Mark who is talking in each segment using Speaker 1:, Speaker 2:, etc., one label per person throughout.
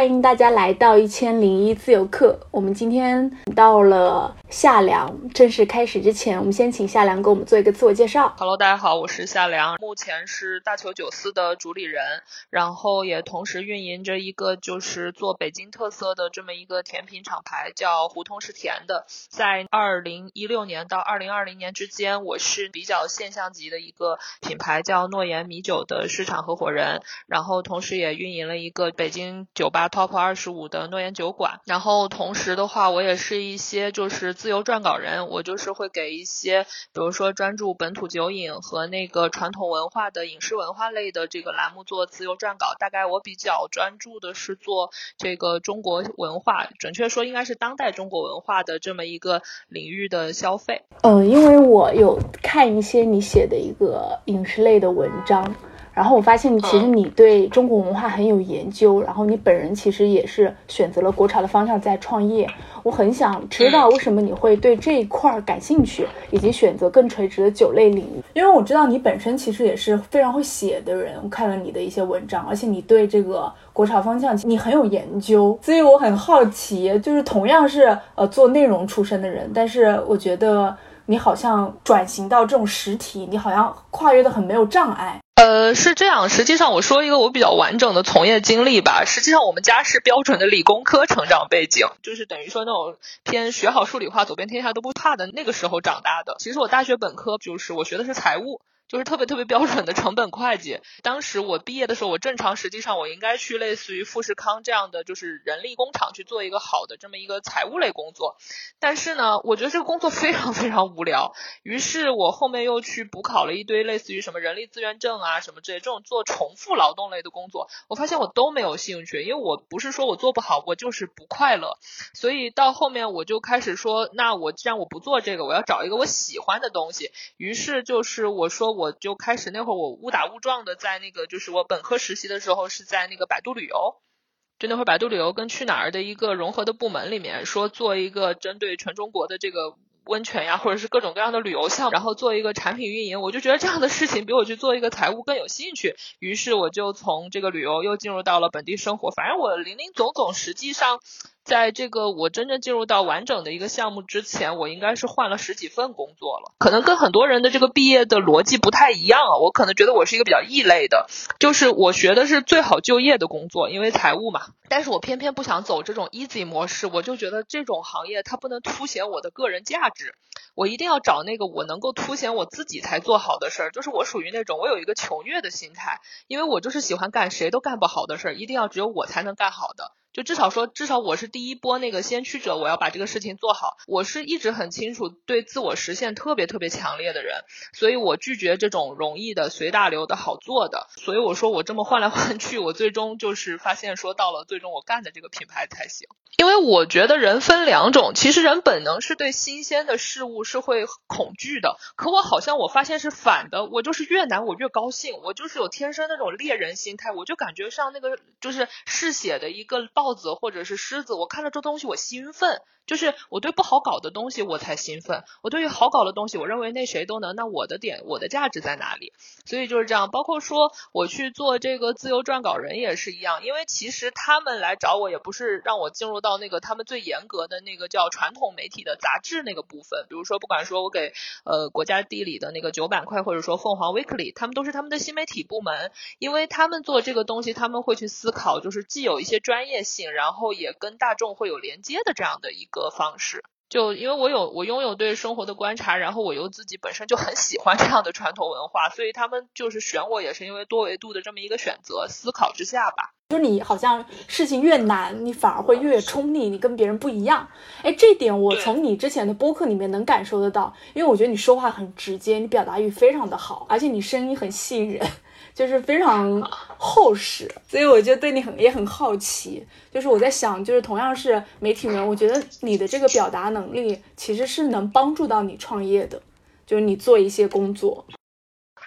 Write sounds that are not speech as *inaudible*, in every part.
Speaker 1: 欢迎大家来到一千零一自由课。我们今天到了。夏良正式开始之前，我们先请夏良给我们做一个自我介绍。
Speaker 2: Hello，大家好，我是夏良，目前是大球九四的主理人，然后也同时运营着一个就是做北京特色的这么一个甜品厂牌，叫胡同是甜的。在二零一六年到二零二零年之间，我是比较现象级的一个品牌，叫诺言米酒的市场合伙人，然后同时也运营了一个北京酒吧 Top 二十五的诺言酒馆。然后同时的话，我也是一一些就是。自由撰稿人，我就是会给一些，比如说专注本土酒饮和那个传统文化的饮食文化类的这个栏目做自由撰稿。大概我比较专注的是做这个中国文化，准确说应该是当代中国文化的这么一个领域的消费。
Speaker 1: 嗯，因为我有看一些你写的一个影视类的文章。然后我发现，其实你对中国文化很有研究，然后你本人其实也是选择了国潮的方向在创业。我很想知道为什么你会对这一块儿感兴趣，以及选择更垂直的酒类领域。因为我知道你本身其实也是非常会写的人，我看了你的一些文章，而且你对这个国潮方向你很有研究，所以我很好奇，就是同样是呃做内容出身的人，但是我觉得你好像转型到这种实体，你好像跨越的很没有障碍。
Speaker 2: 呃，是这样。实际上，我说一个我比较完整的从业经历吧。实际上，我们家是标准的理工科成长背景，就是等于说那种偏学好数理化，走遍天下都不怕的那个时候长大的。其实我大学本科就是我学的是财务。就是特别特别标准的成本会计。当时我毕业的时候，我正常实际上我应该去类似于富士康这样的就是人力工厂去做一个好的这么一个财务类工作。但是呢，我觉得这个工作非常非常无聊。于是我后面又去补考了一堆类似于什么人力资源证啊什么之类这种做重复劳动类的工作。我发现我都没有兴趣，因为我不是说我做不好，我就是不快乐。所以到后面我就开始说，那我既然我不做这个，我要找一个我喜欢的东西。于是就是我说。我就开始那会儿，我误打误撞的在那个，就是我本科实习的时候是在那个百度旅游，就那会儿百度旅游跟去哪儿的一个融合的部门里面，说做一个针对全中国的这个温泉呀，或者是各种各样的旅游项目，然后做一个产品运营，我就觉得这样的事情比我去做一个财务更有兴趣，于是我就从这个旅游又进入到了本地生活，反正我零零总总，实际上。在这个我真正进入到完整的一个项目之前，我应该是换了十几份工作了。可能跟很多人的这个毕业的逻辑不太一样啊。我可能觉得我是一个比较异类的，就是我学的是最好就业的工作，因为财务嘛。但是我偏偏不想走这种 easy 模式，我就觉得这种行业它不能凸显我的个人价值，我一定要找那个我能够凸显我自己才做好的事儿。就是我属于那种我有一个求虐的心态，因为我就是喜欢干谁都干不好的事儿，一定要只有我才能干好的。就至少说，至少我是第一波那个先驱者，我要把这个事情做好。我是一直很清楚对自我实现特别特别强烈的人，所以我拒绝这种容易的、随大流的好做的。所以我说我这么换来换去，我最终就是发现说到了最终我干的这个品牌才行。因为我觉得人分两种，其实人本能是对新鲜的事物是会恐惧的，可我好像我发现是反的，我就是越难我越高兴，我就是有天生那种猎人心态，我就感觉像那个就是嗜血的一个。豹子或者是狮子，我看到这东西我兴奋。就是我对不好搞的东西我才兴奋，我对于好搞的东西，我认为那谁都能，那我的点我的价值在哪里？所以就是这样，包括说我去做这个自由撰稿人也是一样，因为其实他们来找我也不是让我进入到那个他们最严格的那个叫传统媒体的杂志那个部分，比如说不管说我给呃国家地理的那个九板块，或者说凤凰 Weekly，他们都是他们的新媒体部门，因为他们做这个东西，他们会去思考，就是既有一些专业性，然后也跟大众会有连接的这样的一个。方式，就因为我有我拥有对生活的观察，然后我又自己本身就很喜欢这样的传统文化，所以他们就是选我也是因为多维度的这么一个选择思考之下吧。
Speaker 1: 就是你好像事情越难，你反而会越冲力，你跟别人不一样。哎，这点我从你之前的播客里面能感受得到，因为我觉得你说话很直接，你表达欲非常的好，而且你声音很吸引人。就是非常厚实，所以我就对你很也很好奇。就是我在想，就是同样是媒体人，我觉得你的这个表达能力其实是能帮助到你创业的，就是你做一些工作。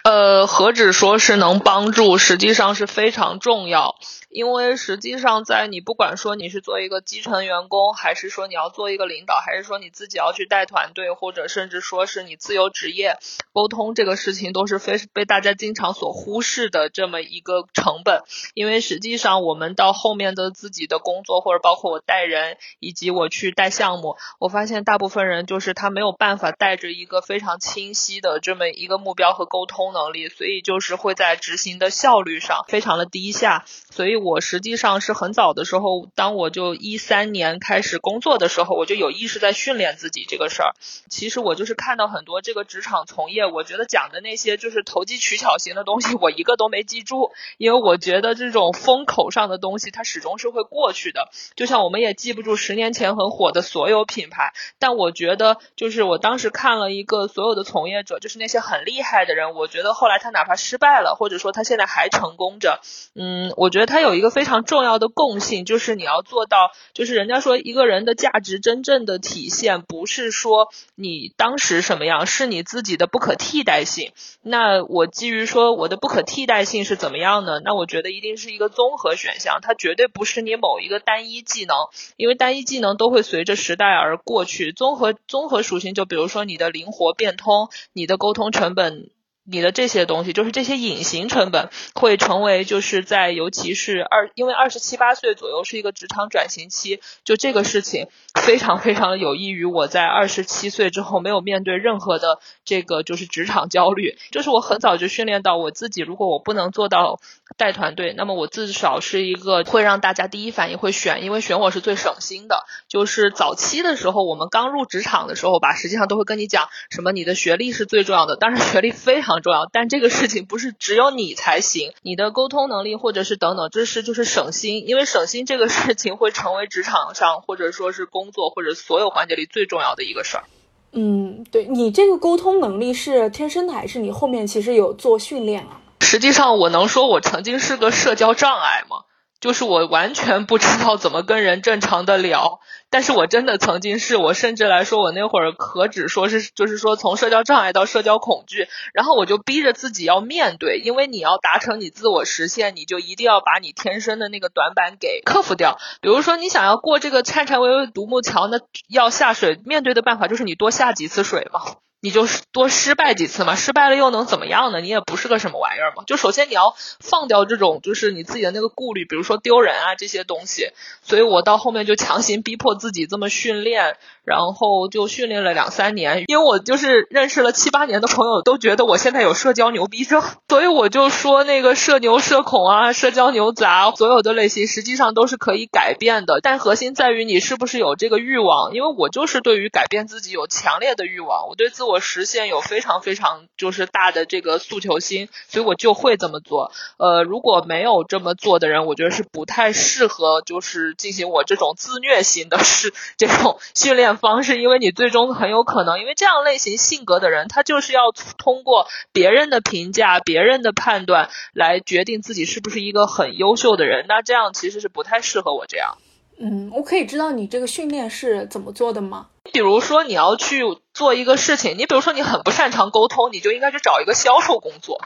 Speaker 2: 呃，何止说是能帮助，实际上是非常重要。因为实际上，在你不管说你是做一个基层员工，还是说你要做一个领导，还是说你自己要去带团队，或者甚至说是你自由职业，沟通这个事情都是非被大家经常所忽视的这么一个成本。因为实际上，我们到后面的自己的工作，或者包括我带人，以及我去带项目，我发现大部分人就是他没有办法带着一个非常清晰的这么一个目标和沟通能力，所以就是会在执行的效率上非常的低下。所以。我实际上是很早的时候，当我就一三年开始工作的时候，我就有意识在训练自己这个事儿。其实我就是看到很多这个职场从业，我觉得讲的那些就是投机取巧型的东西，我一个都没记住，因为我觉得这种风口上的东西，它始终是会过去的。就像我们也记不住十年前很火的所有品牌，但我觉得就是我当时看了一个所有的从业者，就是那些很厉害的人，我觉得后来他哪怕失败了，或者说他现在还成功着，嗯，我觉得他有。有一个非常重要的共性，就是你要做到，就是人家说一个人的价值真正的体现，不是说你当时什么样，是你自己的不可替代性。那我基于说我的不可替代性是怎么样呢？那我觉得一定是一个综合选项，它绝对不是你某一个单一技能，因为单一技能都会随着时代而过去。综合综合属性，就比如说你的灵活变通，你的沟通成本。你的这些东西，就是这些隐形成本，会成为就是在尤其是二，因为二十七八岁左右是一个职场转型期，就这个事情非常非常有益于我在二十七岁之后没有面对任何的这个就是职场焦虑，就是我很早就训练到我自己，如果我不能做到带团队，那么我至少是一个会让大家第一反应会选，因为选我是最省心的。就是早期的时候，我们刚入职场的时候吧，实际上都会跟你讲什么，你的学历是最重要的，当然学历非常。重要，但这个事情不是只有你才行，你的沟通能力或者是等等，这是就是省心，因为省心这个事情会成为职场上或者说是工作或者所有环节里最重要的一个事儿。
Speaker 1: 嗯，对你这个沟通能力是天生的，还是你后面其实有做训练啊？
Speaker 2: 实际上，我能说我曾经是个社交障碍吗？就是我完全不知道怎么跟人正常的聊，但是我真的曾经是我甚至来说我那会儿何止说是就是说从社交障碍到社交恐惧，然后我就逼着自己要面对，因为你要达成你自我实现，你就一定要把你天生的那个短板给克服掉。比如说你想要过这个颤颤巍巍独木桥，那要下水，面对的办法就是你多下几次水嘛。你就多失败几次嘛，失败了又能怎么样呢？你也不是个什么玩意儿嘛。就首先你要放掉这种就是你自己的那个顾虑，比如说丢人啊这些东西。所以我到后面就强行逼迫自己这么训练，然后就训练了两三年。因为我就是认识了七八年的朋友都觉得我现在有社交牛逼症，所以我就说那个社牛、社恐啊、社交牛杂，所有的类型实际上都是可以改变的，但核心在于你是不是有这个欲望。因为我就是对于改变自己有强烈的欲望，我对自我。我实现有非常非常就是大的这个诉求心，所以我就会这么做。呃，如果没有这么做的人，我觉得是不太适合就是进行我这种自虐型的是这种训练方式，因为你最终很有可能，因为这样类型性格的人，他就是要通过别人的评价、别人的判断来决定自己是不是一个很优秀的人。那这样其实是不太适合我这样。
Speaker 1: 嗯，我可以知道你这个训练是怎么做的吗？
Speaker 2: 比如说你要去做一个事情，你比如说你很不擅长沟通，你就应该去找一个销售工作，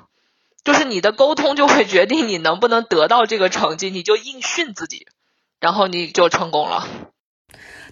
Speaker 2: 就是你的沟通就会决定你能不能得到这个成绩，你就硬训自己，然后你就成功了。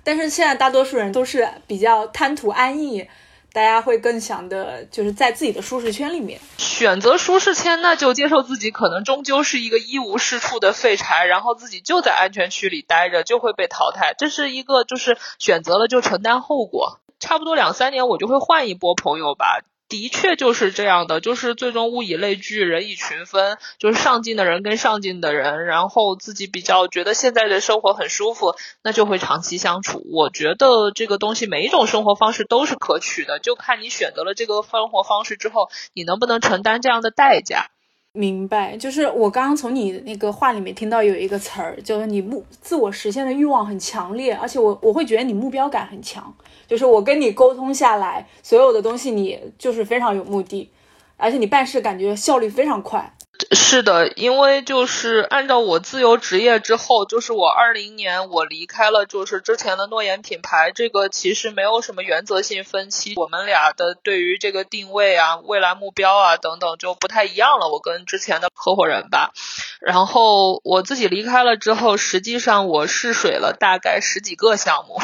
Speaker 1: 但是现在大多数人都是比较贪图安逸。大家会更想的，就是在自己的舒适圈里面
Speaker 2: 选择舒适圈，那就接受自己可能终究是一个一无是处的废柴，然后自己就在安全区里待着，就会被淘汰。这是一个就是选择了就承担后果。差不多两三年，我就会换一波朋友吧。的确就是这样的，就是最终物以类聚，人以群分，就是上进的人跟上进的人，然后自己比较觉得现在的生活很舒服，那就会长期相处。我觉得这个东西每一种生活方式都是可取的，就看你选择了这个生活方式之后，你能不能承担这样的代价。
Speaker 1: 明白，就是我刚刚从你那个话里面听到有一个词儿，就是你目自我实现的欲望很强烈，而且我我会觉得你目标感很强。就是我跟你沟通下来，所有的东西你就是非常有目的，而且你办事感觉效率非常快。
Speaker 2: 是的，因为就是按照我自由职业之后，就是我二零年我离开了，就是之前的诺言品牌，这个其实没有什么原则性分歧，我们俩的对于这个定位啊、未来目标啊等等就不太一样了。我跟之前的合伙人吧，然后我自己离开了之后，实际上我试水了大概十几个项目，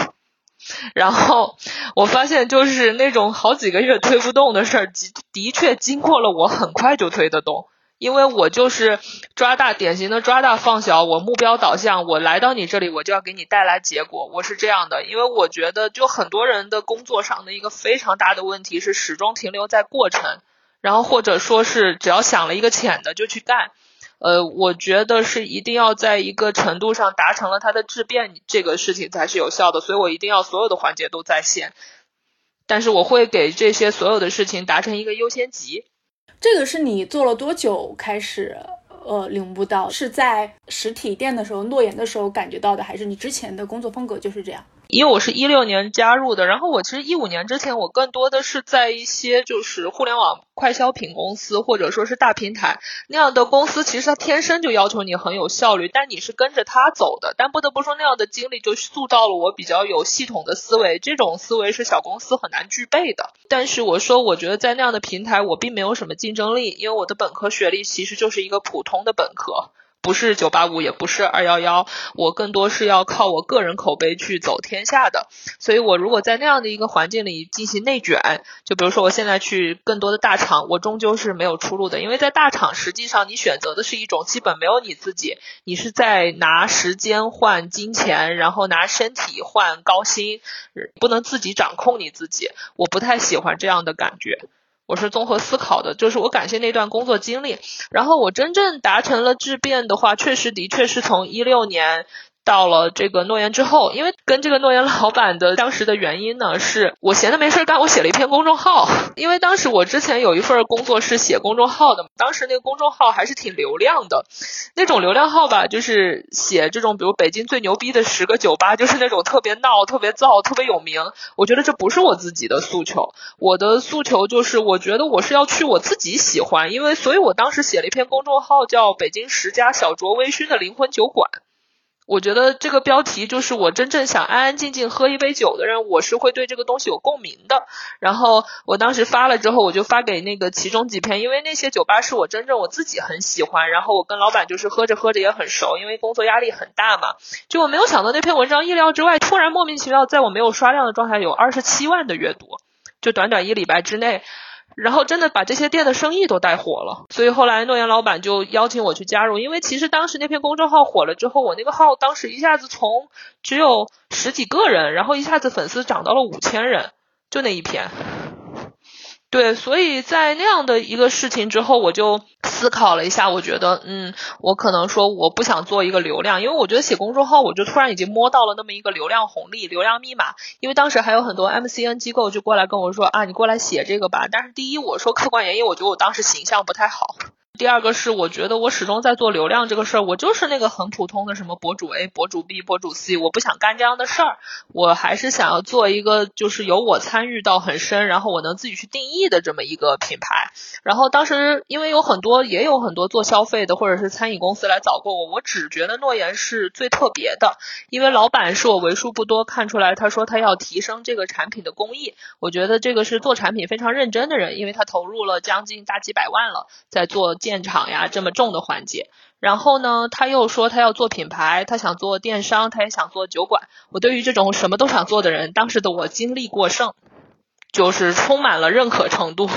Speaker 2: 然后我发现就是那种好几个月推不动的事儿，的的确经过了我很快就推得动。因为我就是抓大，典型的抓大放小。我目标导向，我来到你这里，我就要给你带来结果。我是这样的，因为我觉得，就很多人的工作上的一个非常大的问题是始终停留在过程，然后或者说是只要想了一个浅的就去干。呃，我觉得是一定要在一个程度上达成了它的质变，这个事情才是有效的。所以我一定要所有的环节都在线，但是我会给这些所有的事情达成一个优先级。
Speaker 1: 这个是你做了多久开始呃领悟到？是在实体店的时候，诺言的时候感觉到的，还是你之前的工作风格就是这样？
Speaker 2: 因为我是一六年加入的，然后我其实一五年之前，我更多的是在一些就是互联网快消品公司或者说是大平台那样的公司，其实它天生就要求你很有效率，但你是跟着它走的。但不得不说，那样的经历就塑造了我比较有系统的思维，这种思维是小公司很难具备的。但是我说，我觉得在那样的平台，我并没有什么竞争力，因为我的本科学历其实就是一个普通的本科。不是九八五，也不是二幺幺，我更多是要靠我个人口碑去走天下的。所以，我如果在那样的一个环境里进行内卷，就比如说我现在去更多的大厂，我终究是没有出路的。因为在大厂，实际上你选择的是一种基本没有你自己，你是在拿时间换金钱，然后拿身体换高薪，不能自己掌控你自己。我不太喜欢这样的感觉。我是综合思考的，就是我感谢那段工作经历，然后我真正达成了质变的话，确实的确是从一六年。到了这个诺言之后，因为跟这个诺言老板的当时的原因呢，是我闲的没事干，我写了一篇公众号。因为当时我之前有一份工作是写公众号的，当时那个公众号还是挺流量的，那种流量号吧，就是写这种比如北京最牛逼的十个酒吧，就是那种特别闹、特别燥、特别有名。我觉得这不是我自己的诉求，我的诉求就是我觉得我是要去我自己喜欢，因为所以我当时写了一篇公众号叫北京十家小酌微醺的灵魂酒馆。我觉得这个标题就是我真正想安安静静喝一杯酒的人，我是会对这个东西有共鸣的。然后我当时发了之后，我就发给那个其中几篇，因为那些酒吧是我真正我自己很喜欢，然后我跟老板就是喝着喝着也很熟，因为工作压力很大嘛。就我没有想到那篇文章意料之外，突然莫名其妙在我没有刷量的状态有二十七万的阅读，就短短一礼拜之内。然后真的把这些店的生意都带火了，所以后来诺言老板就邀请我去加入，因为其实当时那篇公众号火了之后，我那个号当时一下子从只有十几个人，然后一下子粉丝涨到了五千人，就那一篇。对，所以在那样的一个事情之后，我就思考了一下，我觉得，嗯，我可能说我不想做一个流量，因为我觉得写公众号，我就突然已经摸到了那么一个流量红利、流量密码。因为当时还有很多 MCN 机构就过来跟我说啊，你过来写这个吧。但是第一，我说客观原因，我觉得我当时形象不太好。第二个是，我觉得我始终在做流量这个事儿，我就是那个很普通的什么博主 A、博主 B、博主 C，我不想干这样的事儿，我还是想要做一个就是由我参与到很深，然后我能自己去定义的这么一个品牌。然后当时因为有很多也有很多做消费的或者是餐饮公司来找过我，我只觉得诺言是最特别的，因为老板是我为数不多看出来，他说他要提升这个产品的工艺，我觉得这个是做产品非常认真的人，因为他投入了将近大几百万了，在做。建厂呀，这么重的环节，然后呢，他又说他要做品牌，他想做电商，他也想做酒馆。我对于这种什么都想做的人，当时的我精力过剩。就是充满了认可程度，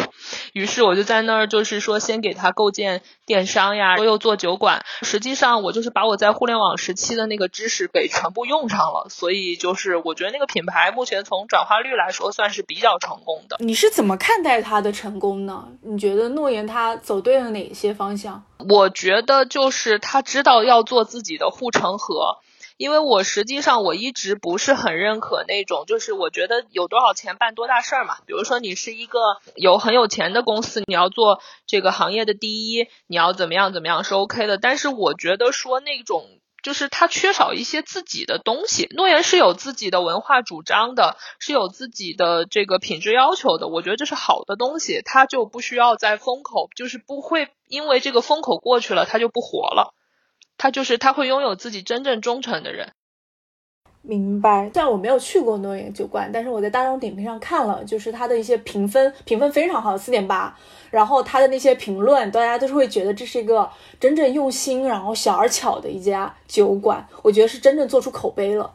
Speaker 2: 于是我就在那儿，就是说先给他构建电商呀，我又做酒馆。实际上我就是把我在互联网时期的那个知识给全部用上了，所以就是我觉得那个品牌目前从转化率来说算是比较成功的。
Speaker 1: 你是怎么看待它的成功呢？你觉得诺言它走对了哪些方向？
Speaker 2: 我觉得就是他知道要做自己的护城河。因为我实际上我一直不是很认可那种，就是我觉得有多少钱办多大事儿嘛。比如说你是一个有很有钱的公司，你要做这个行业的第一，你要怎么样怎么样是 OK 的。但是我觉得说那种就是他缺少一些自己的东西。诺言是有自己的文化主张的，是有自己的这个品质要求的。我觉得这是好的东西，他就不需要在风口，就是不会因为这个风口过去了，他就不活了。他就是他会拥有自己真正忠诚的人。
Speaker 1: 明白。虽然我没有去过诺言酒馆，但是我在大众点评上看了，就是它的一些评分，评分非常好，四点八。然后它的那些评论，大家都是会觉得这是一个真正用心，然后小而巧的一家酒馆。我觉得是真正做出口碑了。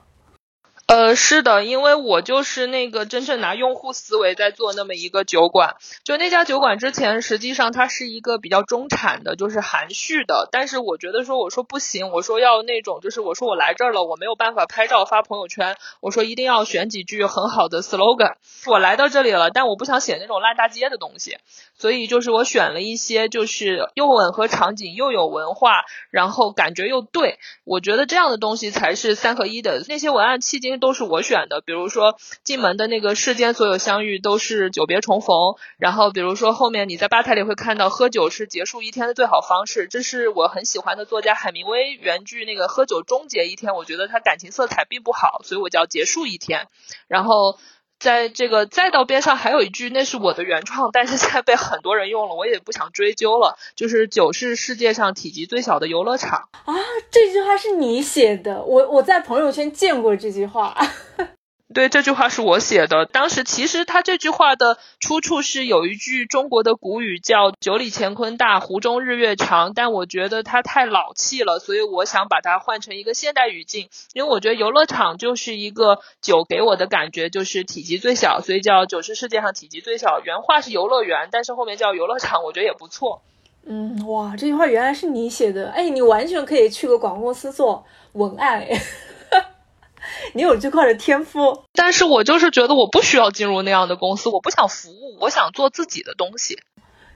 Speaker 2: 呃，是的，因为我就是那个真正拿用户思维在做那么一个酒馆。就那家酒馆之前，实际上它是一个比较中产的，就是含蓄的。但是我觉得说，我说不行，我说要那种，就是我说我来这儿了，我没有办法拍照发朋友圈，我说一定要选几句很好的 slogan。我来到这里了，但我不想写那种烂大街的东西，所以就是我选了一些就是又吻合场景又有文化，然后感觉又对，我觉得这样的东西才是三合一的。那些文案迄今。都是我选的，比如说进门的那个世间所有相遇都是久别重逢，然后比如说后面你在吧台里会看到喝酒是结束一天的最好方式，这是我很喜欢的作家海明威原句那个喝酒终结一天，我觉得他感情色彩并不好，所以我叫结束一天，然后。在这个再到边上还有一句，那是我的原创，但是现在被很多人用了，我也不想追究了。就是酒是世界上体积最小的游乐场
Speaker 1: 啊，这句话是你写的，我我在朋友圈见过这句话。
Speaker 2: 对，这句话是我写的。当时其实他这句话的出处是有一句中国的古语叫“酒里乾坤大，壶中日月长”，但我觉得它太老气了，所以我想把它换成一个现代语境。因为我觉得游乐场就是一个酒给我的感觉就是体积最小，所以叫酒是世界上体积最小。原话是游乐园，但是后面叫游乐场，我觉得也不错。
Speaker 1: 嗯，哇，这句话原来是你写的，哎，你完全可以去个广告公司做文案。你有这块的天赋，
Speaker 2: 但是我就是觉得我不需要进入那样的公司，我不想服务，我想做自己的东西。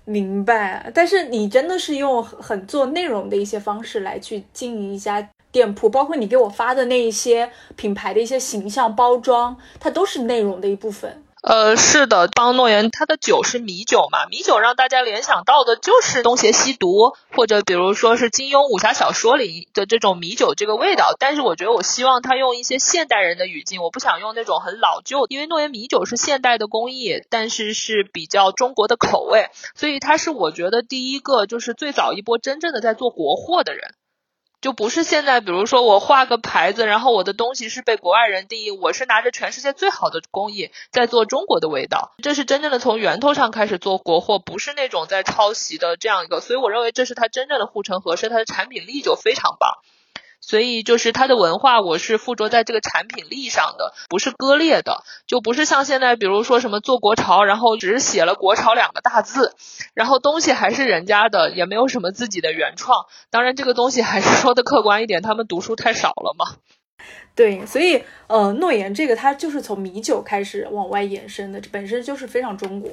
Speaker 1: 明白，但是你真的是用很做内容的一些方式来去经营一家店铺，包括你给我发的那一些品牌的一些形象包装，它都是内容的一部分。
Speaker 2: 呃，是的，邦诺言它的酒是米酒嘛，米酒让大家联想到的就是东邪西毒，或者比如说是金庸武侠小说里的这种米酒这个味道。但是我觉得我希望他用一些现代人的语境，我不想用那种很老旧，因为诺言米酒是现代的工艺，但是是比较中国的口味，所以他是我觉得第一个就是最早一波真正的在做国货的人。就不是现在，比如说我画个牌子，然后我的东西是被国外人定义，我是拿着全世界最好的工艺在做中国的味道，这是真正的从源头上开始做国货，不是那种在抄袭的这样一个，所以我认为这是它真正的护城河，是它的产品力就非常棒。所以就是它的文化，我是附着在这个产品力上的，不是割裂的，就不是像现在，比如说什么做国潮，然后只是写了“国潮”两个大字，然后东西还是人家的，也没有什么自己的原创。当然，这个东西还是说的客观一点，他们读书太少了嘛。
Speaker 1: 对，所以呃，诺言这个它就是从米酒开始往外延伸的，本身就是非常中国。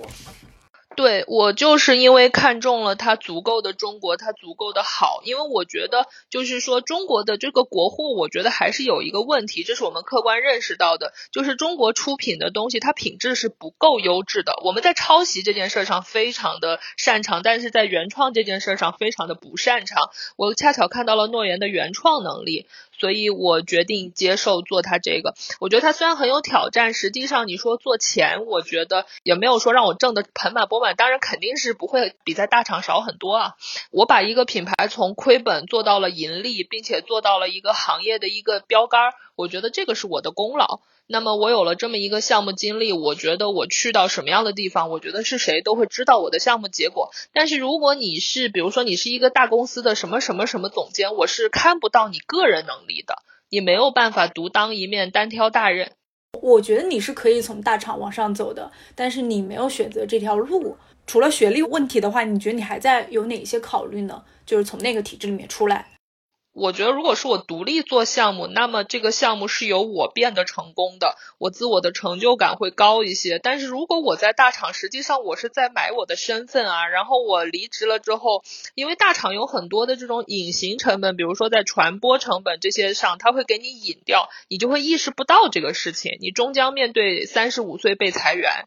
Speaker 2: 对我就是因为看中了它足够的中国，它足够的好，因为我觉得就是说中国的这个国货，我觉得还是有一个问题，这是我们客观认识到的，就是中国出品的东西它品质是不够优质的。我们在抄袭这件事上非常的擅长，但是在原创这件事上非常的不擅长。我恰巧看到了诺言的原创能力。所以我决定接受做他这个。我觉得他虽然很有挑战，实际上你说做钱，我觉得也没有说让我挣得盆满钵满。当然肯定是不会比在大厂少很多啊。我把一个品牌从亏本做到了盈利，并且做到了一个行业的一个标杆，我觉得这个是我的功劳。那么我有了这么一个项目经历，我觉得我去到什么样的地方，我觉得是谁都会知道我的项目结果。但是如果你是，比如说你是一个大公司的什么什么什么总监，我是看不到你个人能力的，你没有办法独当一面，单挑大任。
Speaker 1: 我觉得你是可以从大厂往上走的，但是你没有选择这条路。除了学历问题的话，你觉得你还在有哪些考虑呢？就是从那个体制里面出来。
Speaker 2: 我觉得，如果是我独立做项目，那么这个项目是由我变得成功的，我自我的成就感会高一些。但是如果我在大厂，实际上我是在买我的身份啊。然后我离职了之后，因为大厂有很多的这种隐形成本，比如说在传播成本这些上，他会给你隐掉，你就会意识不到这个事情，你终将面对三十五岁被裁员。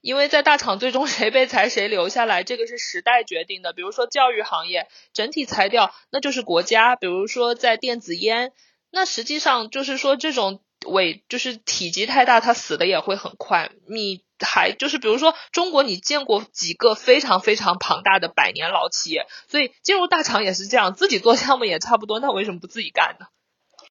Speaker 2: 因为在大厂最终谁被裁谁留下来，这个是时代决定的。比如说教育行业整体裁掉，那就是国家；比如说在电子烟，那实际上就是说这种伪就是体积太大，它死的也会很快。你还就是比如说中国，你见过几个非常非常庞大的百年老企业？所以进入大厂也是这样，自己做项目也差不多，那为什么不自己干呢？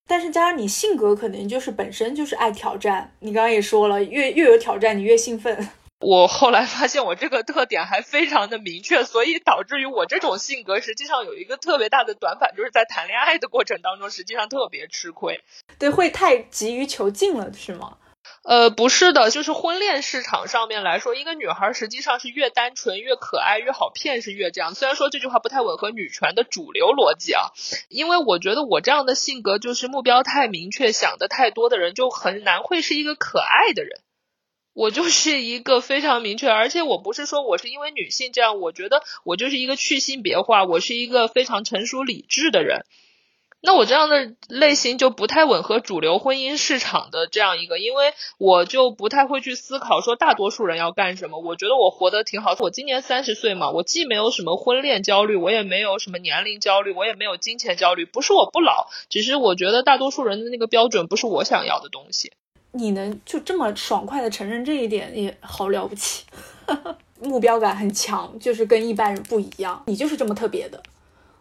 Speaker 1: 但是加上你性格可能就是本身就是爱挑战，你刚刚也说了，越越有挑战你越兴奋。
Speaker 2: 我后来发现我这个特点还非常的明确，所以导致于我这种性格实际上有一个特别大的短板，就是在谈恋爱的过程当中，实际上特别吃亏。
Speaker 1: 对，会太急于求进了，是吗？
Speaker 2: 呃，不是的，就是婚恋市场上面来说，一个女孩实际上是越单纯、越可爱、越好骗，是越这样。虽然说这句话不太吻合女权的主流逻辑啊，因为我觉得我这样的性格就是目标太明确、想的太多的人，就很难会是一个可爱的人。我就是一个非常明确，而且我不是说我是因为女性这样，我觉得我就是一个去性别化，我是一个非常成熟理智的人。那我这样的类型就不太吻合主流婚姻市场的这样一个，因为我就不太会去思考说大多数人要干什么。我觉得我活得挺好，我今年三十岁嘛，我既没有什么婚恋焦虑，我也没有什么年龄焦虑，我也没有金钱焦虑，不是我不老，只是我觉得大多数人的那个标准不是我想要的东西。
Speaker 1: 你能就这么爽快的承认这一点也好了不起，*laughs* 目标感很强，就是跟一般人不一样，你就是这么特别的。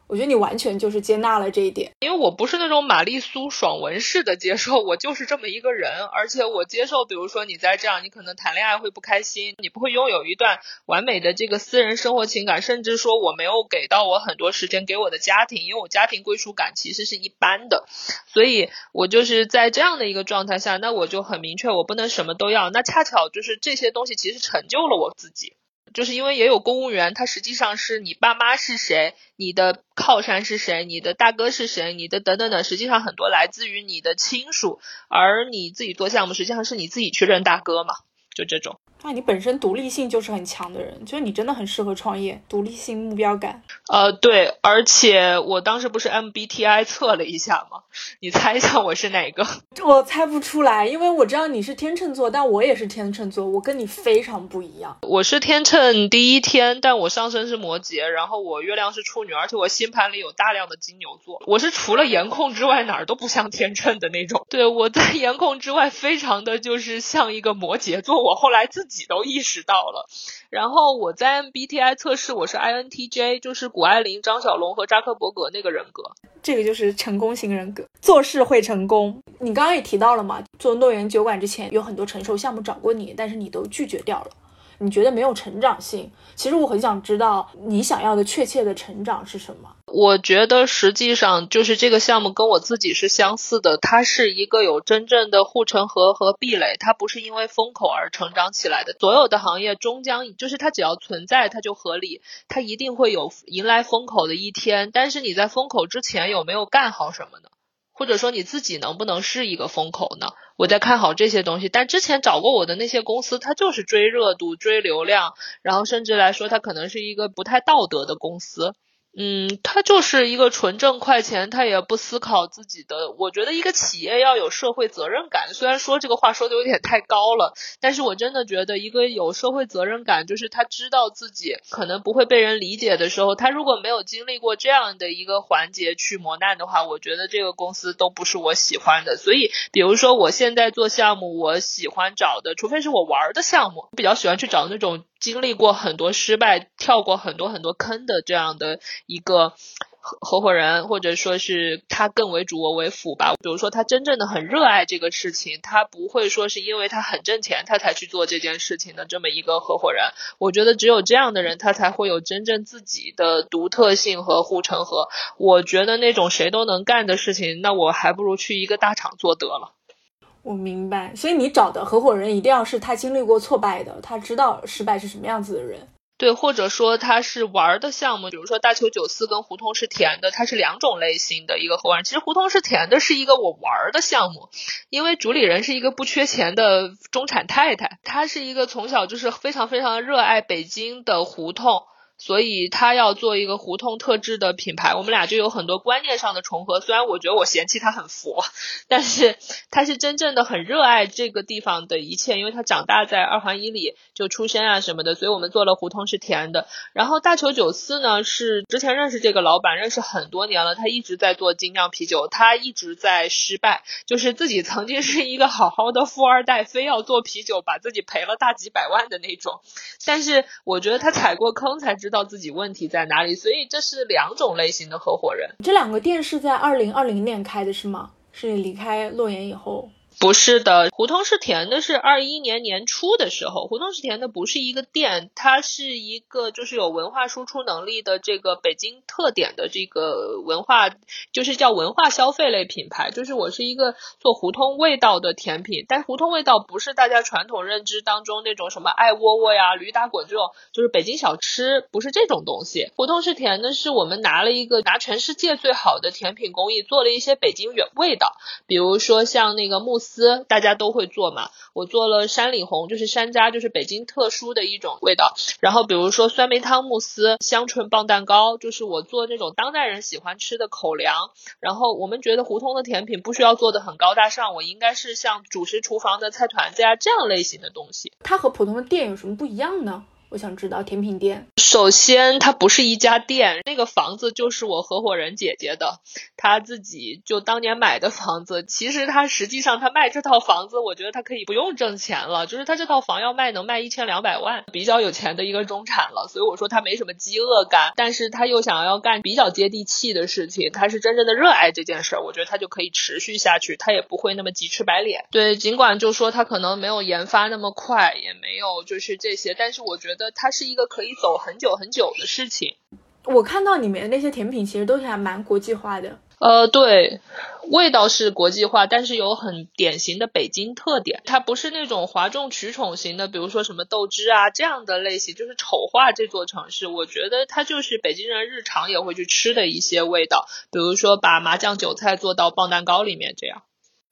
Speaker 1: 我觉得你完全就是接纳了这一点，
Speaker 2: 因为我不是那种玛丽苏爽文式的接受，我就是这么一个人，而且我接受，比如说你在这样，你可能谈恋爱会不开心，你不会拥有一段完美的这个私人生活情感，甚至说我没有给到我很多时间给我的家庭，因为我家庭归属感其实是一般的，所以我就是在这样的一个状态下，那我就很明确，我不能什么都要，那恰巧就是这些东西其实成就了我自己。就是因为也有公务员，他实际上是你爸妈是谁，你的靠山是谁，你的大哥是谁，你的等等等，实际上很多来自于你的亲属，而你自己做项目，实际上是你自己去认大哥嘛，就这种。
Speaker 1: 那你本身独立性就是很强的人，就是你真的很适合创业，独立性、目标感。
Speaker 2: 呃，对，而且我当时不是 MBTI 测了一下吗？你猜一下我是哪个？*laughs*
Speaker 1: 我猜不出来，因为我知道你是天秤座，但我也是天秤座，我跟你非常不一样。
Speaker 2: 我是天秤第一天，但我上升是摩羯，然后我月亮是处女，而且我星盘里有大量的金牛座。我是除了颜控之外哪儿都不像天秤的那种。*laughs* 对，我在颜控之外非常的就是像一个摩羯座。我后来自自己都意识到了，然后我在 MBTI 测试，我是 INTJ，就是谷爱凌、张小龙和扎克伯格那个人格，
Speaker 1: 这个就是成功型人格，做事会成功。你刚刚也提到了嘛，做诺言酒馆之前有很多成熟项目找过你，但是你都拒绝掉了。你觉得没有成长性？其实我很想知道你想要的确切的成长是什么。
Speaker 2: 我觉得实际上就是这个项目跟我自己是相似的，它是一个有真正的护城河和壁垒，它不是因为风口而成长起来的。所有的行业终将就是它只要存在，它就合理，它一定会有迎来风口的一天。但是你在风口之前有没有干好什么呢？或者说你自己能不能是一个风口呢？我在看好这些东西，但之前找过我的那些公司，它就是追热度、追流量，然后甚至来说，它可能是一个不太道德的公司。嗯，他就是一个纯挣快钱，他也不思考自己的。我觉得一个企业要有社会责任感，虽然说这个话说的有点太高了，但是我真的觉得一个有社会责任感，就是他知道自己可能不会被人理解的时候，他如果没有经历过这样的一个环节去磨难的话，我觉得这个公司都不是我喜欢的。所以，比如说我现在做项目，我喜欢找的，除非是我玩的项目，比较喜欢去找那种。经历过很多失败、跳过很多很多坑的这样的一个合合伙人，或者说是他更为主我为辅吧。比如说他真正的很热爱这个事情，他不会说是因为他很挣钱他才去做这件事情的这么一个合伙人。我觉得只有这样的人，他才会有真正自己的独特性和护城河。我觉得那种谁都能干的事情，那我还不如去一个大厂做得了。
Speaker 1: 我明白，所以你找的合伙人一定要是他经历过挫败的，他知道失败是什么样子的人。
Speaker 2: 对，或者说他是玩的项目，比如说大球九四跟胡同是甜的，它是两种类型的一个合伙人。其实胡同是甜的是一个我玩的项目，因为主理人是一个不缺钱的中产太太，她是一个从小就是非常非常热爱北京的胡同。所以他要做一个胡同特质的品牌，我们俩就有很多观念上的重合。虽然我觉得我嫌弃他很佛，但是他是真正的很热爱这个地方的一切，因为他长大在二环以里就出生啊什么的，所以我们做了胡同是甜的。然后大球酒肆呢是之前认识这个老板，认识很多年了，他一直在做精酿啤酒，他一直在失败，就是自己曾经是一个好好的富二代，非要做啤酒，把自己赔了大几百万的那种。但是我觉得他踩过坑才知知道自己问题在哪里，所以这是两种类型的合伙人。
Speaker 1: 这两个店是在二零二零年开的是吗？是你离开洛言以后。
Speaker 2: 不是的，胡同是甜的，是二一年年初的时候，胡同是甜的不是一个店，它是一个就是有文化输出能力的这个北京特点的这个文化，就是叫文化消费类品牌。就是我是一个做胡同味道的甜品，但胡同味道不是大家传统认知当中那种什么爱窝窝呀、驴打滚这种，就是北京小吃，不是这种东西。胡同是甜的，是我们拿了一个拿全世界最好的甜品工艺，做了一些北京原味道，比如说像那个慕斯。丝大家都会做嘛，我做了山里红，就是山楂，就是北京特殊的一种味道。然后比如说酸梅汤慕斯、香醇棒蛋糕，就是我做那种当代人喜欢吃的口粮。然后我们觉得胡同的甜品不需要做的很高大上，我应该是像主食厨房的菜团子呀这样类型的东西。
Speaker 1: 它和普通的店有什么不一样呢？我想知道甜品店。
Speaker 2: 首先，它不是一家店，那个房子就是我合伙人姐姐的，她自己就当年买的房子。其实她实际上她卖这套房子，我觉得她可以不用挣钱了，就是她这套房要卖能卖一千两百万，比较有钱的一个中产了。所以我说她没什么饥饿感，但是她又想要干比较接地气的事情，她是真正的热爱这件事儿，我觉得她就可以持续下去，她也不会那么急赤白脸。对，尽管就说她可能没有研发那么快，也没有就是这些，但是我觉得。得它是一个可以走很久很久的事情。
Speaker 1: 我看到里面的那些甜品其实都是还蛮国际化的。
Speaker 2: 呃，对，味道是国际化，但是有很典型的北京特点。它不是那种哗众取宠型的，比如说什么豆汁啊这样的类型，就是丑化这座城市。我觉得它就是北京人日常也会去吃的一些味道，比如说把麻酱韭菜做到棒蛋糕里面这样。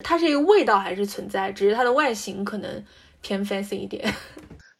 Speaker 1: 它是一个味道还是存在，只是它的外形可能偏 fancy 一点。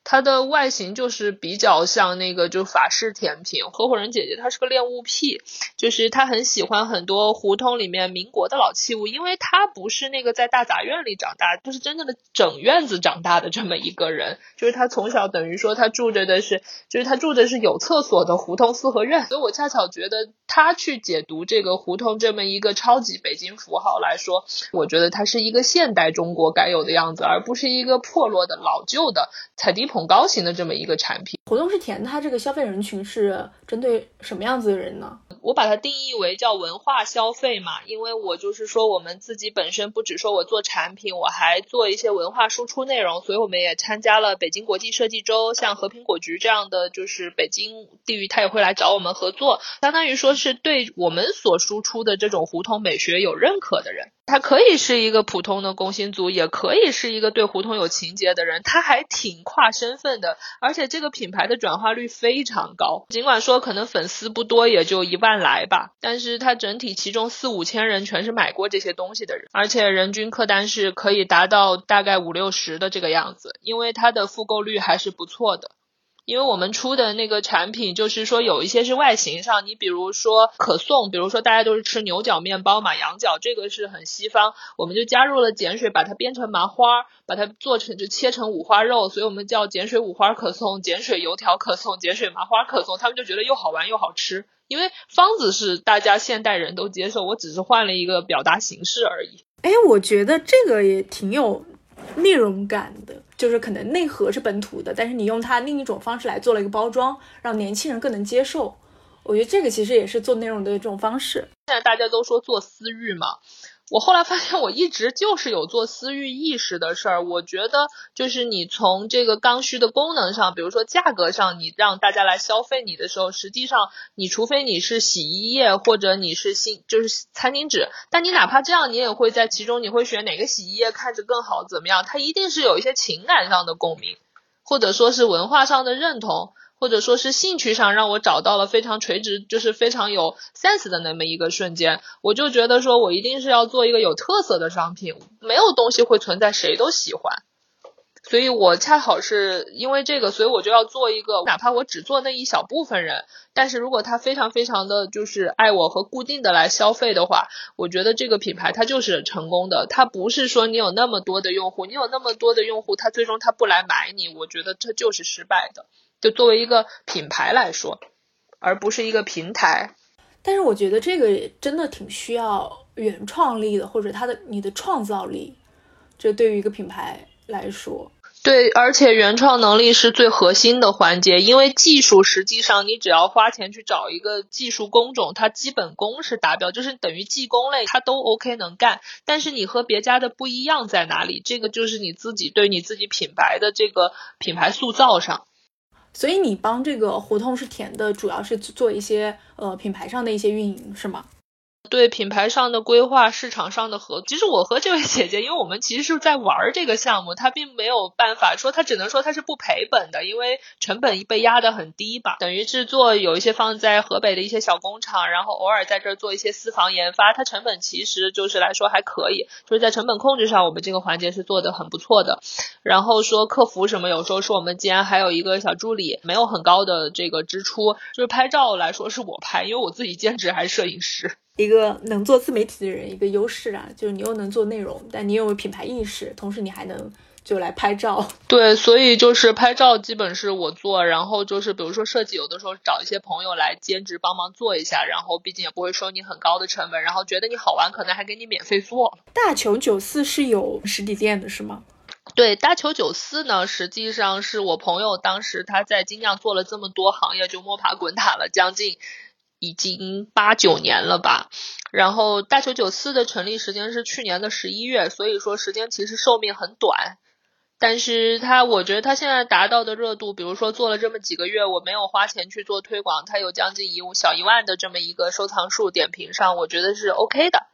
Speaker 2: 它的外形就是比较像那个就法式甜品。合伙人姐姐她是个恋物癖，就是她很喜欢很多胡同里面民国的老器物，因为她不是那个在大杂院里长大，就是真正的整院子长大的这么一个人。就是她从小等于说她住着的是，就是她住的是有厕所的胡同四合院。所以我恰巧觉得她去解读这个胡同这么一个超级北京符号来说，我觉得它是一个现代中国该有的样子，而不是一个破落的老旧的踩地桶高型的这么一个产品，
Speaker 1: 活动是甜的，它这个消费人群是针对什么样子的人呢？
Speaker 2: 我把它定义为叫文化消费嘛，因为我就是说我们自己本身不只说我做产品，我还做一些文化输出内容，所以我们也参加了北京国际设计周，像和平果局这样的，就是北京地域，他也会来找我们合作，相当于说是对我们所输出的这种胡同美学有认可的人。他可以是一个普通的工薪族，也可以是一个对胡同有情节的人，他还挺跨身份的，而且这个品牌的转化率非常高。尽管说可能粉丝不多，也就一万来吧，但是他整体其中四五千人全是买过这些东西的人，而且人均客单是可以达到大概五六十的这个样子，因为它的复购率还是不错的。因为我们出的那个产品，就是说有一些是外形上，你比如说可颂，比如说大家都是吃牛角面包嘛，羊角这个是很西方，我们就加入了碱水，把它编成麻花，把它做成就切成五花肉，所以我们叫碱水五花可颂、碱水油条可颂、碱水麻花可颂，他们就觉得又好玩又好吃。因为方子是大家现代人都接受，我只是换了一个表达形式而已。
Speaker 1: 哎，我觉得这个也挺有内容感的。就是可能内核是本土的，但是你用它另一种方式来做了一个包装，让年轻人更能接受。我觉得这个其实也是做内容的这种方式。
Speaker 2: 现在大家都说做私域嘛。我后来发现，我一直就是有做私域意识的事儿。我觉得，就是你从这个刚需的功能上，比如说价格上，你让大家来消费你的时候，实际上，你除非你是洗衣液或者你是新就是餐巾纸，但你哪怕这样，你也会在其中，你会选哪个洗衣液看着更好，怎么样？它一定是有一些情感上的共鸣，或者说是文化上的认同。或者说是兴趣上让我找到了非常垂直，就是非常有 sense 的那么一个瞬间，我就觉得说我一定是要做一个有特色的商品，没有东西会存在谁都喜欢。所以我恰好是因为这个，所以我就要做一个，哪怕我只做那一小部分人，但是如果他非常非常的就是爱我和固定的来消费的话，我觉得这个品牌它就是成功的。它不是说你有那么多的用户，你有那么多的用户，他最终他不来买你，我觉得这就是失败的。就作为一个品牌来说，而不是一个平台。
Speaker 1: 但是我觉得这个真的挺需要原创力的，或者它的你的创造力，这对于一个品牌来说。
Speaker 2: 对，而且原创能力是最核心的环节，因为技术实际上你只要花钱去找一个技术工种，它基本功是达标，就是等于技工类它都 OK 能干。但是你和别家的不一样在哪里？这个就是你自己对你自己品牌的这个品牌塑造上。
Speaker 1: 所以你帮这个胡同是填的，主要是做一些呃品牌上的一些运营，是吗？
Speaker 2: 对品牌上的规划、市场上的合，其实我和这位姐姐，因为我们其实是在玩这个项目，她并没有办法说，她只能说她是不赔本的，因为成本被压得很低吧。等于制作有一些放在河北的一些小工厂，然后偶尔在这儿做一些私房研发，它成本其实就是来说还可以，就是在成本控制上，我们这个环节是做的很不错的。然后说客服什么，有时候是我们既然还有一个小助理，没有很高的这个支出，就是拍照来说是我拍，因为我自己兼职还是摄影师。
Speaker 1: 一个能做自媒体的人，一个优势啊，就是你又能做内容，但你又有品牌意识，同时你还能就来拍照。*laughs*
Speaker 2: 对，所以就是拍照基本是我做，然后就是比如说设计，有的时候找一些朋友来兼职帮忙做一下，然后毕竟也不会收你很高的成本，然后觉得你好玩，可能还给你免费做。
Speaker 1: 大球九四是有实体店的是吗？
Speaker 2: 对，大球九四呢，实际上是我朋友当时他在精酿做了这么多行业，就摸爬滚打了将近。已经八九年了吧，然后大球九四的成立时间是去年的十一月，所以说时间其实寿命很短，但是它我觉得它现在达到的热度，比如说做了这么几个月，我没有花钱去做推广，它有将近一小一万的这么一个收藏数，点评上我觉得是 OK 的。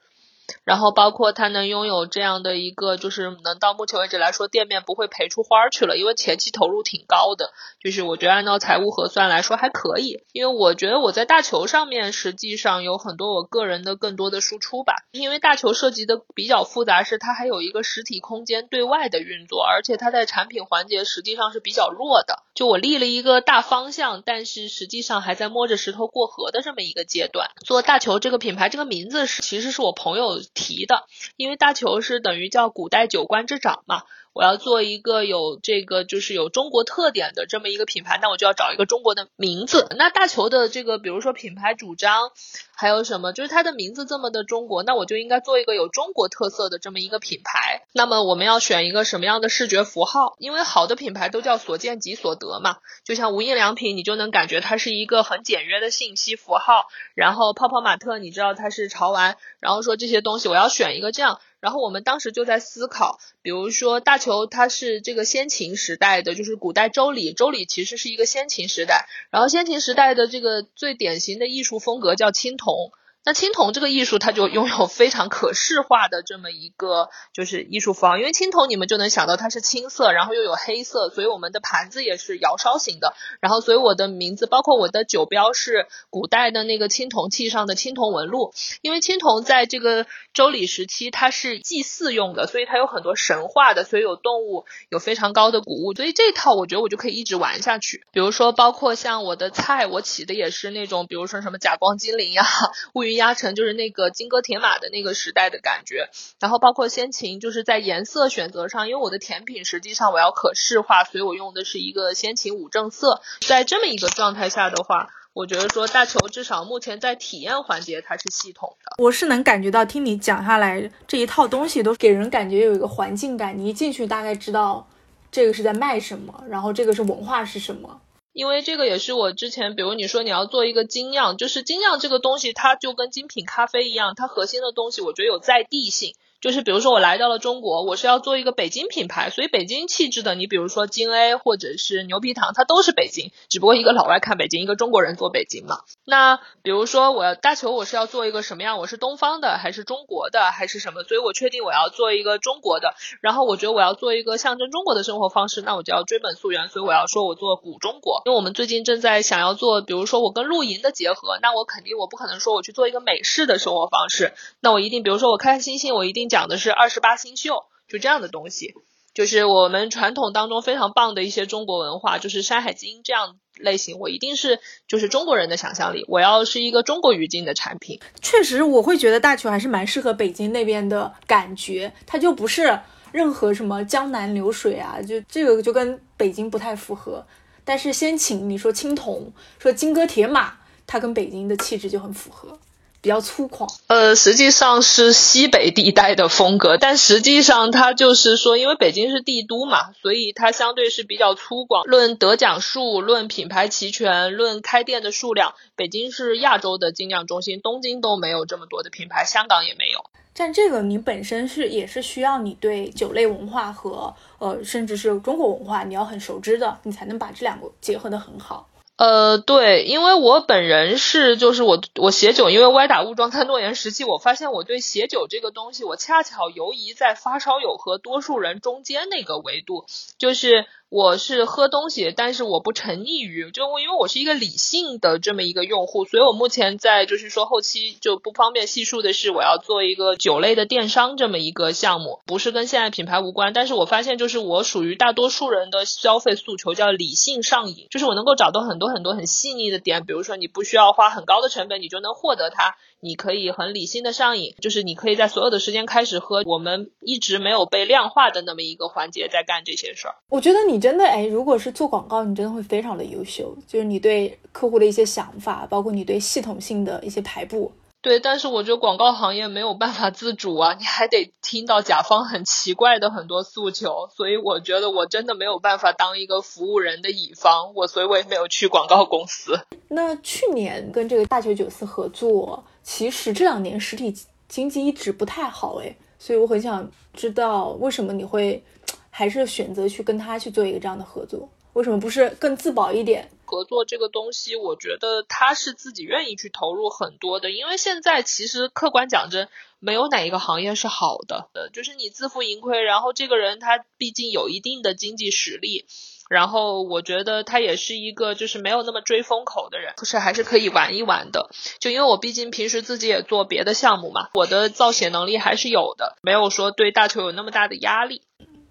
Speaker 2: 然后包括它能拥有这样的一个，就是能到目前为止来说，店面不会赔出花去了，因为前期投入挺高的。就是我觉得按照财务核算来说还可以，因为我觉得我在大球上面实际上有很多我个人的更多的输出吧。因为大球涉及的比较复杂，是它还有一个实体空间对外的运作，而且它在产品环节实际上是比较弱的。就我立了一个大方向，但是实际上还在摸着石头过河的这么一个阶段。做大球这个品牌，这个名字是其实是我朋友。提的，因为大球是等于叫古代九官之长嘛，我要做一个有这个就是有中国特点的这么一个品牌，那我就要找一个中国的名字。那大球的这个，比如说品牌主张。还有什么？就是它的名字这么的中国，那我就应该做一个有中国特色的这么一个品牌。那么我们要选一个什么样的视觉符号？因为好的品牌都叫所见即所得嘛。就像无印良品，你就能感觉它是一个很简约的信息符号。然后泡泡玛特，你知道它是潮玩。然后说这些东西，我要选一个这样。然后我们当时就在思考，比如说大球，它是这个先秦时代的，就是古代周礼，周礼其实是一个先秦时代。然后先秦时代的这个最典型的艺术风格叫青铜。那青铜这个艺术，它就拥有非常可视化的这么一个就是艺术方，因为青铜你们就能想到它是青色，然后又有黑色，所以我们的盘子也是窑烧型的。然后所以我的名字，包括我的酒标是古代的那个青铜器上的青铜纹路，因为青铜在这个周礼时期它是祭祀用的，所以它有很多神话的，所以有动物，有非常高的谷物，所以这套我觉得我就可以一直玩下去。比如说包括像我的菜，我起的也是那种，比如说什么甲光精灵呀，*laughs* 乌云。压成就是那个金戈铁马的那个时代的感觉，然后包括先秦，就是在颜色选择上，因为我的甜品实际上我要可视化，所以我用的是一个先秦五正色。在这么一个状态下的话，我觉得说大球至少目前在体验环节它是系统的。
Speaker 1: 我是能感觉到，听你讲下来这一套东西都给人感觉有一个环境感，你一进去大概知道这个是在卖什么，然后这个是文化是什么。
Speaker 2: 因为这个也是我之前，比如你说你要做一个精酿，就是精酿这个东西，它就跟精品咖啡一样，它核心的东西我觉得有在地性。就是比如说我来到了中国，我是要做一个北京品牌，所以北京气质的，你比如说金 A 或者是牛皮糖，它都是北京，只不过一个老外看北京，一个中国人做北京嘛。那比如说我要大球，我是要做一个什么样？我是东方的还是中国的还是什么？所以我确定我要做一个中国的，然后我觉得我要做一个象征中国的生活方式，那我就要追本溯源，所以我要说我做古中国。因为我们最近正在想要做，比如说我跟露营的结合，那我肯定我不可能说我去做一个美式的生活方式，那我一定比如说我开开心心，我一定讲的是二十八。星宿就这样的东西，就是我们传统当中非常棒的一些中国文化，就是《山海经》这样类型，我一定是就是中国人的想象力，我要是一个中国语境的产品。
Speaker 1: 确实，我会觉得大球还是蛮适合北京那边的感觉，它就不是任何什么江南流水啊，就这个就跟北京不太符合。但是先请，你说青铜，说金戈铁马，它跟北京的气质就很符合。比较粗犷，
Speaker 2: 呃，实际上是西北地带的风格，但实际上它就是说，因为北京是帝都嘛，所以它相对是比较粗犷。论得奖数，论品牌齐全，论开店的数量，北京是亚洲的精酿中心，东京都没有这么多的品牌，香港也没有。
Speaker 1: 但这个你本身是也是需要你对酒类文化和呃，甚至是中国文化你要很熟知的，你才能把这两个结合的很好。
Speaker 2: 呃，对，因为我本人是，就是我我写酒，因为歪打误撞在诺言时期，我发现我对写酒这个东西，我恰巧游移在发烧友和多数人中间那个维度，就是。我是喝东西，但是我不沉溺于，就因为我是一个理性的这么一个用户，所以我目前在就是说后期就不方便细数的是，我要做一个酒类的电商这么一个项目，不是跟现在品牌无关，但是我发现就是我属于大多数人的消费诉求叫理性上瘾，就是我能够找到很多很多很细腻的点，比如说你不需要花很高的成本，你就能获得它。你可以很理性的上瘾，就是你可以在所有的时间开始喝我们一直没有被量化的那么一个环节，在干这些事儿。
Speaker 1: 我觉得你真的哎，如果是做广告，你真的会非常的优秀，就是你对客户的一些想法，包括你对系统性的一些排布。
Speaker 2: 对，但是我觉得广告行业没有办法自主啊，你还得听到甲方很奇怪的很多诉求，所以我觉得我真的没有办法当一个服务人的乙方，我所以我也没有去广告公司。
Speaker 1: 那去年跟这个大九九四合作，其实这两年实体经济一直不太好哎，所以我很想知道为什么你会还是选择去跟他去做一个这样的合作。为什么不是更自保一点？
Speaker 2: 合作这个东西，我觉得他是自己愿意去投入很多的。因为现在其实客观讲真，没有哪一个行业是好的。呃，就是你自负盈亏，然后这个人他毕竟有一定的经济实力，然后我觉得他也是一个就是没有那么追风口的人，是还是可以玩一玩的。就因为我毕竟平时自己也做别的项目嘛，我的造血能力还是有的，没有说对大球有那么大的压力。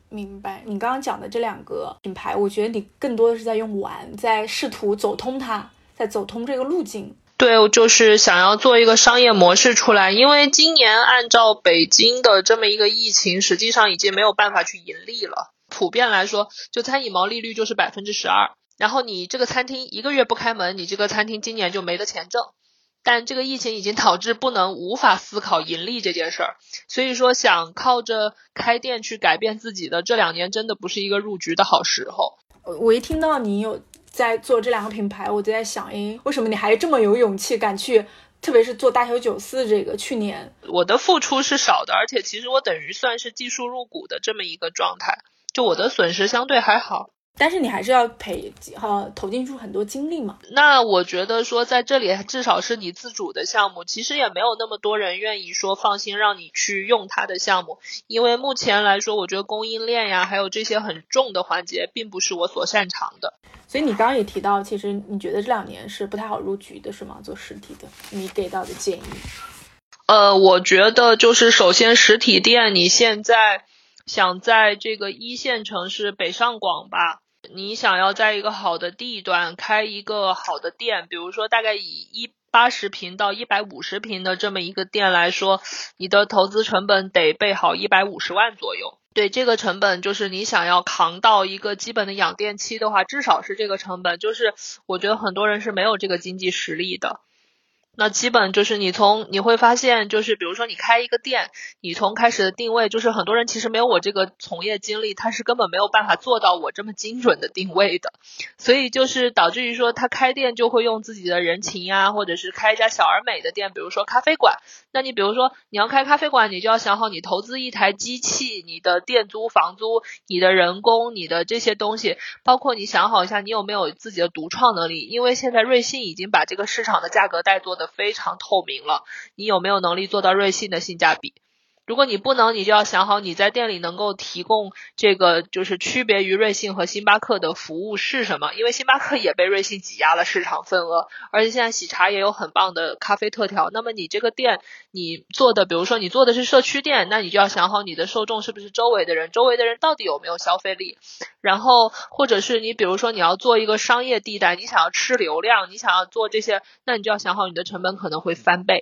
Speaker 1: 明白，你刚刚讲的这两个品牌，我觉得你更多的是在用玩，在试图走通它，在走通这个路径。
Speaker 2: 对，就是想要做一个商业模式出来。因为今年按照北京的这么一个疫情，实际上已经没有办法去盈利了。普遍来说，就餐饮毛利率就是百分之十二。然后你这个餐厅一个月不开门，你这个餐厅今年就没得钱挣。但这个疫情已经导致不能无法思考盈利这件事儿，所以说想靠着开店去改变自己的这两年真的不是一个入局的好时候。
Speaker 1: 我一听到你有在做这两个品牌，我就在想，诶，为什么你还这么有勇气敢去，特别是做大小九四这个？去年
Speaker 2: 我的付出是少的，而且其实我等于算是技术入股的这么一个状态，就我的损失相对还好。
Speaker 1: 但是你还是要赔哈投进去很多精力嘛。
Speaker 2: 那我觉得说在这里至少是你自主的项目，其实也没有那么多人愿意说放心让你去用它的项目，因为目前来说，我觉得供应链呀，还有这些很重的环节，并不是我所擅长的。
Speaker 1: 所以你刚刚也提到，其实你觉得这两年是不太好入局的，是吗？做实体的，你给到的建议？
Speaker 2: 呃，我觉得就是首先实体店，你现在想在这个一线城市北上广吧。你想要在一个好的地段开一个好的店，比如说大概以一八十平到一百五十平的这么一个店来说，你的投资成本得备好一百五十万左右。对这个成本，就是你想要扛到一个基本的养店期的话，至少是这个成本。就是我觉得很多人是没有这个经济实力的。那基本就是你从你会发现，就是比如说你开一个店，你从开始的定位，就是很多人其实没有我这个从业经历，他是根本没有办法做到我这么精准的定位的，所以就是导致于说他开店就会用自己的人情呀，或者是开一家小而美的店，比如说咖啡馆。那你比如说你要开咖啡馆，你就要想好你投资一台机器，你的店租、房租、你的人工、你的这些东西，包括你想好一下你有没有自己的独创能力，因为现在瑞幸已经把这个市场的价格带做的。非常透明了，你有没有能力做到瑞信的性价比？如果你不能，你就要想好你在店里能够提供这个就是区别于瑞幸和星巴克的服务是什么？因为星巴克也被瑞幸挤压了市场份额，而且现在喜茶也有很棒的咖啡特调。那么你这个店你做的，比如说你做的是社区店，那你就要想好你的受众是不是周围的人，周围的人到底有没有消费力？然后或者是你比如说你要做一个商业地带，你想要吃流量，你想要做这些，那你就要想好你的成本可能会翻倍。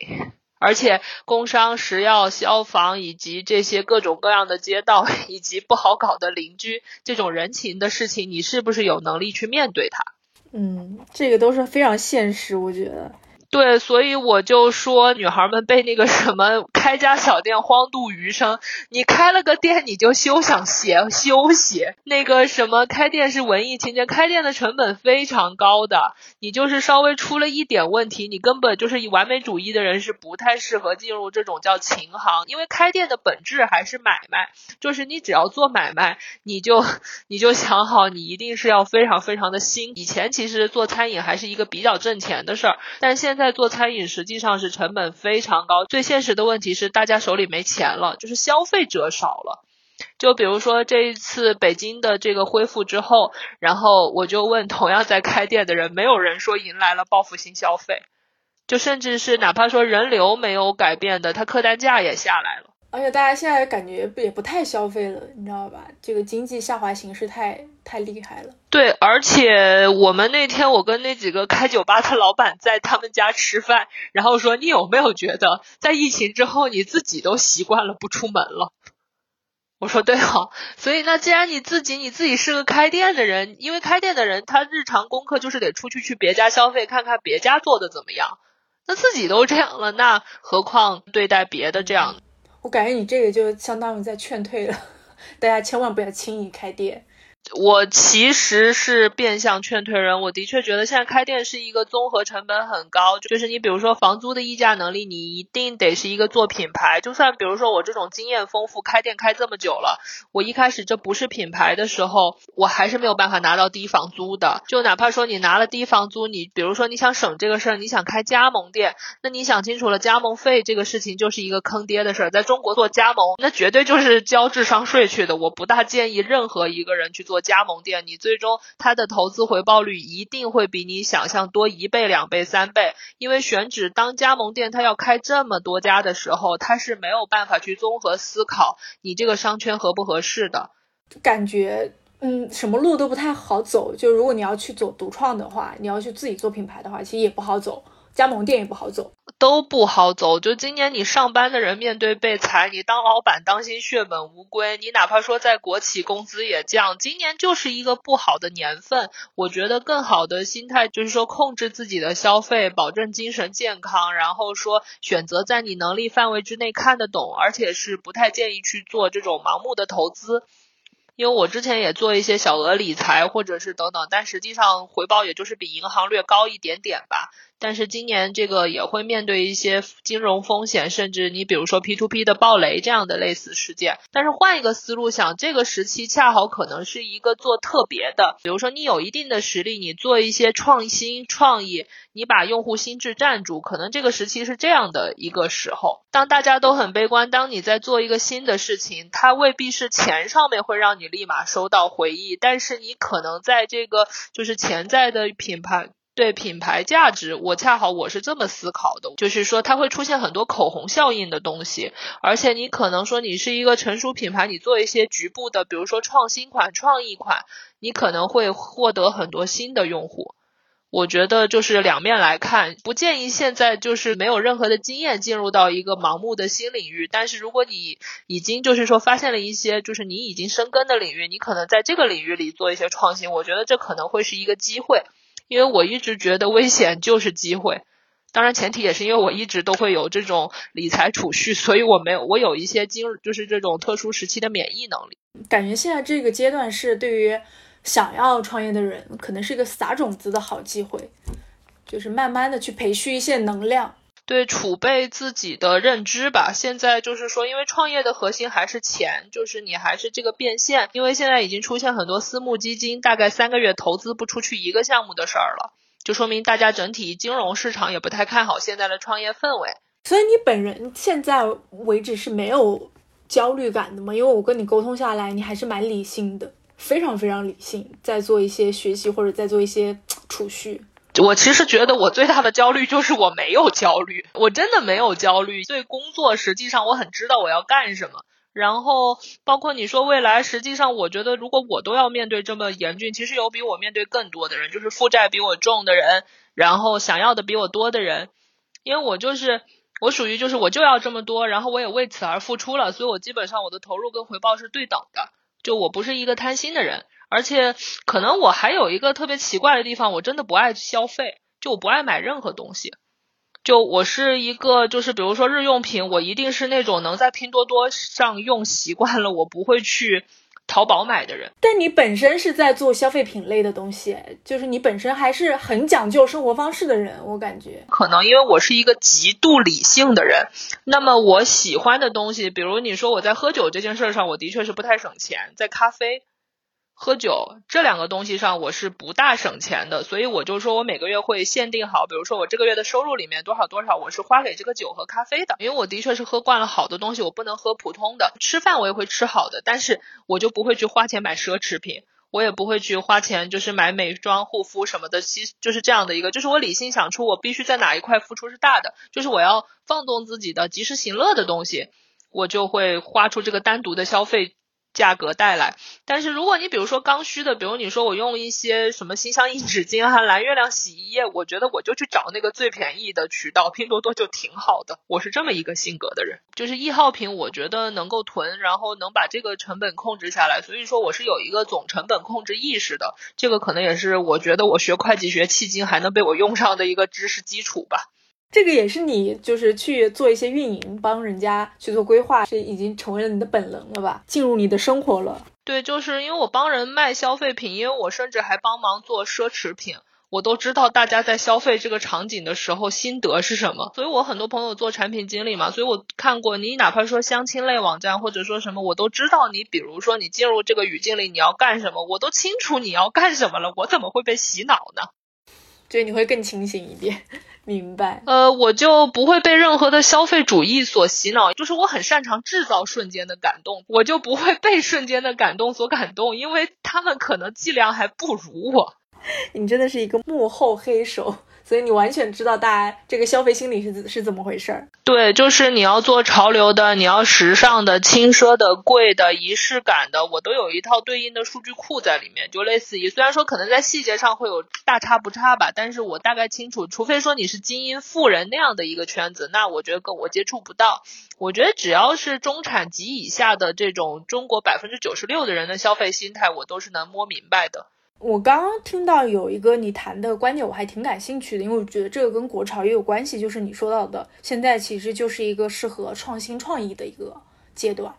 Speaker 2: 而且，工商、食药、消防以及这些各种各样的街道，*laughs* 以及不好搞的邻居，这种人情的事情，你是不是有能力去面对它？
Speaker 1: 嗯，这个都是非常现实，我觉得。
Speaker 2: 对，所以我就说，女孩们被那个什么 *laughs* 开家小店荒度余生。你开了个店，你就休想歇休息。那个什么开店是文艺青年，开店的成本非常高的。你就是稍微出了一点问题，你根本就是以完美主义的人是不太适合进入这种叫琴行，因为开店的本质还是买卖，就是你只要做买卖，你就你就想好，你一定是要非常非常的新。以前其实做餐饮还是一个比较挣钱的事儿，但现在。在做餐饮实际上是成本非常高，最现实的问题是大家手里没钱了，就是消费者少了。就比如说这一次北京的这个恢复之后，然后我就问同样在开店的人，没有人说迎来了报复性消费，就甚至是哪怕说人流没有改变的，他客单价也下来了。
Speaker 1: 而且大家现在感觉也不太消费了，你知道吧？这个经济下滑形势太太厉害了。
Speaker 2: 对，而且我们那天我跟那几个开酒吧的老板在他们家吃饭，然后说你有没有觉得在疫情之后你自己都习惯了不出门了？我说对哦，所以那既然你自己你自己是个开店的人，因为开店的人他日常功课就是得出去去别家消费，看看别家做的怎么样。那自己都这样了，那何况对待别的这样？
Speaker 1: 我感觉你这个就相当于在劝退了，*laughs* 大家千万不要轻易开店。
Speaker 2: 我其实是变相劝退人，我的确觉得现在开店是一个综合成本很高，就是你比如说房租的议价能力，你一定得是一个做品牌。就算比如说我这种经验丰富，开店开这么久了，我一开始这不是品牌的时候，我还是没有办法拿到低房租的。就哪怕说你拿了低房租，你比如说你想省这个事儿，你想开加盟店，那你想清楚了，加盟费这个事情就是一个坑爹的事儿。在中国做加盟，那绝对就是交智商税去的。我不大建议任何一个人去做。做加盟店，你最终它的投资回报率一定会比你想象多一倍、两倍、三倍。因为选址当加盟店，它要开这么多家的时候，它是没有办法去综合思考你这个商圈合不合适的。
Speaker 1: 感觉，嗯，什么路都不太好走。就如果你要去走独创的话，你要去自己做品牌的话，其实也不好走。加盟店也不好走，
Speaker 2: 都不好走。就今年你上班的人面对被裁，你当老板当心血本无归。你哪怕说在国企工资也降，今年就是一个不好的年份。我觉得更好的心态就是说控制自己的消费，保证精神健康，然后说选择在你能力范围之内看得懂，而且是不太建议去做这种盲目的投资。因为我之前也做一些小额理财或者是等等，但实际上回报也就是比银行略高一点点吧。但是今年这个也会面对一些金融风险，甚至你比如说 P to P 的暴雷这样的类似事件。但是换一个思路想，这个时期恰好可能是一个做特别的，比如说你有一定的实力，你做一些创新创意，你把用户心智占住，可能这个时期是这样的一个时候。当大家都很悲观，当你在做一个新的事情，它未必是钱上面会让你立马收到回忆，但是你可能在这个就是潜在的品牌。对品牌价值，我恰好我是这么思考的，就是说它会出现很多口红效应的东西，而且你可能说你是一个成熟品牌，你做一些局部的，比如说创新款、创意款，你可能会获得很多新的用户。我觉得就是两面来看，不建议现在就是没有任何的经验进入到一个盲目的新领域。但是如果你已经就是说发现了一些就是你已经生根的领域，你可能在这个领域里做一些创新，我觉得这可能会是一个机会。因为我一直觉得危险就是机会，当然前提也是因为我一直都会有这种理财储蓄，所以我没有我有一些经就是这种特殊时期的免疫能力。
Speaker 1: 感觉现在这个阶段是对于想要创业的人，可能是一个撒种子的好机会，就是慢慢的去培蓄一些能量。
Speaker 2: 对，储备自己的认知吧。现在就是说，因为创业的核心还是钱，就是你还是这个变现。因为现在已经出现很多私募基金，大概三个月投资不出去一个项目的事儿了，就说明大家整体金融市场也不太看好现在的创业氛围。
Speaker 1: 所以你本人现在为止是没有焦虑感的吗？因为我跟你沟通下来，你还是蛮理性的，非常非常理性，在做一些学习或者在做一些储蓄。
Speaker 2: 我其实觉得我最大的焦虑就是我没有焦虑，我真的没有焦虑。对工作，实际上我很知道我要干什么。然后包括你说未来，实际上我觉得如果我都要面对这么严峻，其实有比我面对更多的人，就是负债比我重的人，然后想要的比我多的人。因为我就是我属于就是我就要这么多，然后我也为此而付出了，所以我基本上我的投入跟回报是对等的。就我不是一个贪心的人。而且可能我还有一个特别奇怪的地方，我真的不爱消费，就我不爱买任何东西。就我是一个，就是比如说日用品，我一定是那种能在拼多多上用习惯了，我不会去淘宝买的人。
Speaker 1: 但你本身是在做消费品类的东西，就是你本身还是很讲究生活方式的人，我感觉。
Speaker 2: 可能因为我是一个极度理性的人，那么我喜欢的东西，比如你说我在喝酒这件事上，我的确是不太省钱，在咖啡。喝酒这两个东西上，我是不大省钱的，所以我就说我每个月会限定好，比如说我这个月的收入里面多少多少，我是花给这个酒和咖啡的，因为我的确是喝惯了好的东西，我不能喝普通的。吃饭我也会吃好的，但是我就不会去花钱买奢侈品，我也不会去花钱就是买美妆护肤什么的，其实就是这样的一个，就是我理性想出我必须在哪一块付出是大的，就是我要放纵自己的及时行乐的东西，我就会花出这个单独的消费。价格带来，但是如果你比如说刚需的，比如你说我用一些什么新相印纸巾啊、蓝月亮洗衣液，我觉得我就去找那个最便宜的渠道，拼多多就挺好的。我是这么一个性格的人，就是易耗品，我觉得能够囤，然后能把这个成本控制下来，所以说我是有一个总成本控制意识的。这个可能也是我觉得我学会计学迄今还能被我用上的一个知识基础吧。
Speaker 1: 这个也是你就是去做一些运营，帮人家去做规划，是已经成为了你的本能了吧？进入你的生活了。
Speaker 2: 对，就是因为我帮人卖消费品，因为我甚至还帮忙做奢侈品，我都知道大家在消费这个场景的时候心得是什么。所以我很多朋友做产品经理嘛，所以我看过你哪怕说相亲类网站或者说什么，我都知道你，比如说你进入这个语境里你要干什么，我都清楚你要干什么了，我怎么会被洗脑呢？
Speaker 1: 所以你会更清醒一点。*laughs* 明白，
Speaker 2: 呃，我就不会被任何的消费主义所洗脑，就是我很擅长制造瞬间的感动，我就不会被瞬间的感动所感动，因为他们可能剂量还不如我。*laughs*
Speaker 1: 你真的是一个幕后黑手。所以你完全知道大家这个消费心理是是怎么回事儿？
Speaker 2: 对，就是你要做潮流的，你要时尚的、轻奢的、贵的、仪式感的，我都有一套对应的数据库在里面。就类似于，虽然说可能在细节上会有大差不差吧，但是我大概清楚。除非说你是精英富人那样的一个圈子，那我觉得跟我接触不到。我觉得只要是中产及以下的这种中国百分之九十六的人的消费心态，我都是能摸明白的。
Speaker 1: 我刚刚听到有一个你谈的观点，我还挺感兴趣的，因为我觉得这个跟国潮也有关系。就是你说到的，现在其实就是一个适合创新创意的一个阶段，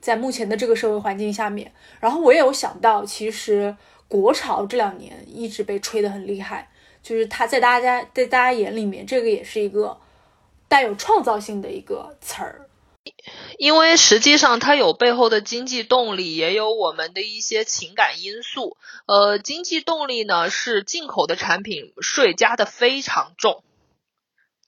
Speaker 1: 在目前的这个社会环境下面。然后我也有想到，其实国潮这两年一直被吹得很厉害，就是它在大家在大家眼里面，这个也是一个带有创造性的一个词儿。
Speaker 2: 因为实际上它有背后的经济动力，也有我们的一些情感因素。呃，经济动力呢是进口的产品税加的非常重。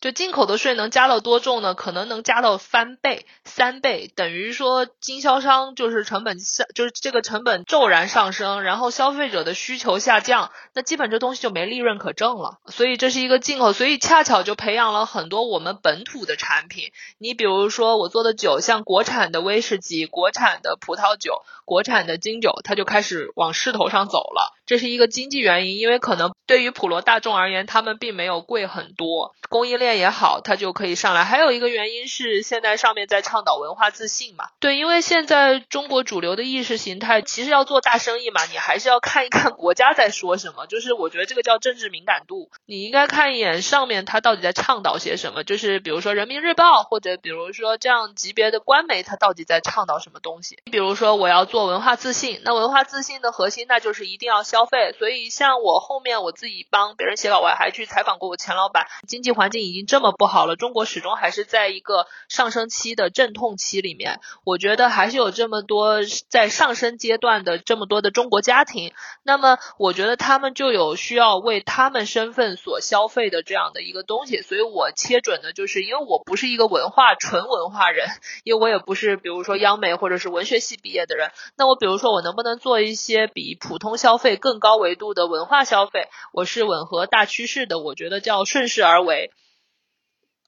Speaker 2: 就进口的税能加到多重呢？可能能加到翻倍、三倍，等于说经销商就是成本下，就是这个成本骤然上升，然后消费者的需求下降，那基本这东西就没利润可挣了。所以这是一个进口，所以恰巧就培养了很多我们本土的产品。你比如说我做的酒，像国产的威士忌、国产的葡萄酒、国产的金酒，它就开始往势头上走了。这是一个经济原因，因为可能对于普罗大众而言，他们并没有贵很多，供应链。也好，它就可以上来。还有一个原因是，现在上面在倡导文化自信嘛。对，因为现在中国主流的意识形态，其实要做大生意嘛，你还是要看一看国家在说什么。就是我觉得这个叫政治敏感度，你应该看一眼上面它到底在倡导些什么。就是比如说人民日报，或者比如说这样级别的官媒，它到底在倡导什么东西？你比如说我要做文化自信，那文化自信的核心，那就是一定要消。消费。所以像我后面我自己帮别人写稿，我还去采访过我前老板。经济环境已经这么不好了，中国始终还是在一个上升期的阵痛期里面。我觉得还是有这么多在上升阶段的这么多的中国家庭，那么我觉得他们就有需要为他们身份所消费的这样的一个东西。所以我切准的就是，因为我不是一个文化纯文化人，因为我也不是比如说央美或者是文学系毕业的人。那我比如说我能不能做一些比普通消费更更高维度的文化消费？我是吻合大趋势的，我觉得叫顺势而为。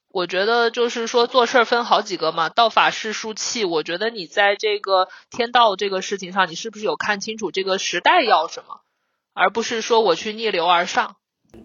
Speaker 2: 我觉得就是说做事儿分好几个嘛，道法事术器。我觉得你在这个天道这个事情上，你是不是有看清楚这个时代要什么，而不是说我去逆流而上。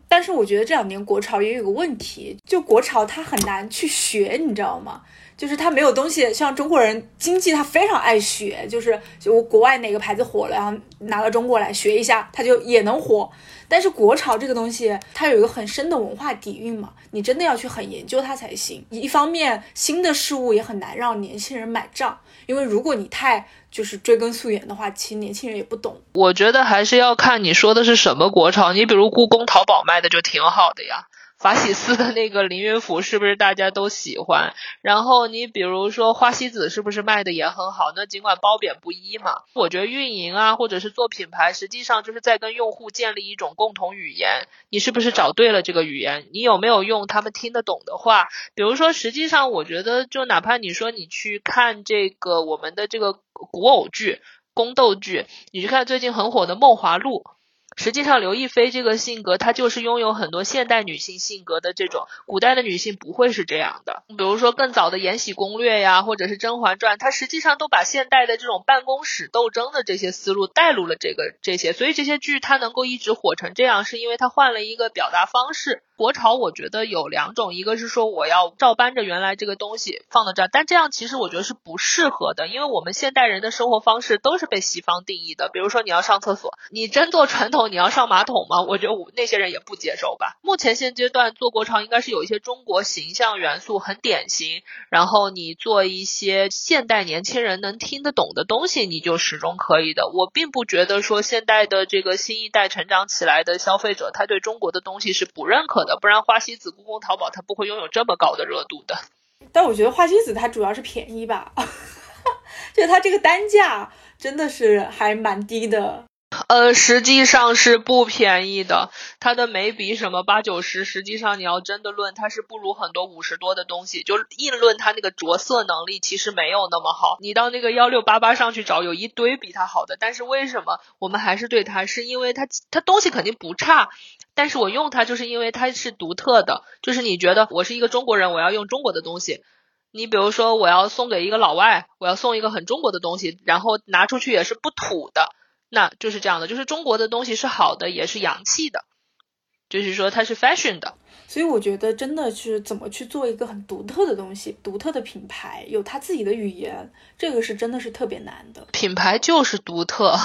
Speaker 1: 但是我觉得这两年国潮也有个问题，就国潮它很难去学，你知道吗？就是它没有东西，像中国人经济他非常爱学，就是就国外哪个牌子火了，然后拿到中国来学一下，它就也能火。但是国潮这个东西，它有一个很深的文化底蕴嘛，你真的要去很研究它才行。一方面，新的事物也很难让年轻人买账，因为如果你太就是追根溯源的话，其实年轻人也不懂。
Speaker 2: 我觉得还是要看你说的是什么国潮，你比如故宫淘宝卖的就挺好的呀。法喜寺的那个凌云府是不是大家都喜欢？然后你比如说花西子是不是卖的也很好？那尽管褒贬不一嘛，我觉得运营啊，或者是做品牌，实际上就是在跟用户建立一种共同语言。你是不是找对了这个语言？你有没有用他们听得懂的话？比如说，实际上我觉得，就哪怕你说你去看这个我们的这个古偶剧、宫斗剧，你去看最近很火的《梦华录》。实际上，刘亦菲这个性格，她就是拥有很多现代女性性格的这种，古代的女性不会是这样的。比如说更早的《延禧攻略》呀，或者是《甄嬛传》，它实际上都把现代的这种办公室斗争的这些思路带入了这个这些，所以这些剧它能够一直火成这样，是因为它换了一个表达方式。国潮我觉得有两种，一个是说我要照搬着原来这个东西放到这儿，但这样其实我觉得是不适合的，因为我们现代人的生活方式都是被西方定义的。比如说你要上厕所，你真做传统，你要上马桶吗？我觉得我那些人也不接受吧。目前现阶段做国潮应该是有一些中国形象元素很典型，然后你做一些现代年轻人能听得懂的东西，你就始终可以的。我并不觉得说现代的这个新一代成长起来的消费者，他对中国的东西是不认可的。不然花西子、故宫淘宝它不会拥有这么高的热度的。
Speaker 1: 但我觉得花西子它主要是便宜吧，*laughs* 就它这个单价真的是还蛮低的。
Speaker 2: 呃，实际上是不便宜的，它的眉笔什么八九十，实际上你要真的论，它是不如很多五十多的东西。就硬论它那个着色能力，其实没有那么好。你到那个幺六八八上去找，有一堆比它好的。但是为什么我们还是对它？是因为它它东西肯定不差，但是我用它就是因为它是独特的。就是你觉得我是一个中国人，我要用中国的东西。你比如说我要送给一个老外，我要送一个很中国的东西，然后拿出去也是不土的。那就是这样的，就是中国的东西是好的，也是洋气的，就是说它是 fashion 的。
Speaker 1: 所以我觉得真的是怎么去做一个很独特的东西，独特的品牌，有它自己的语言，这个是真的是特别难的。
Speaker 2: 品牌就是独特，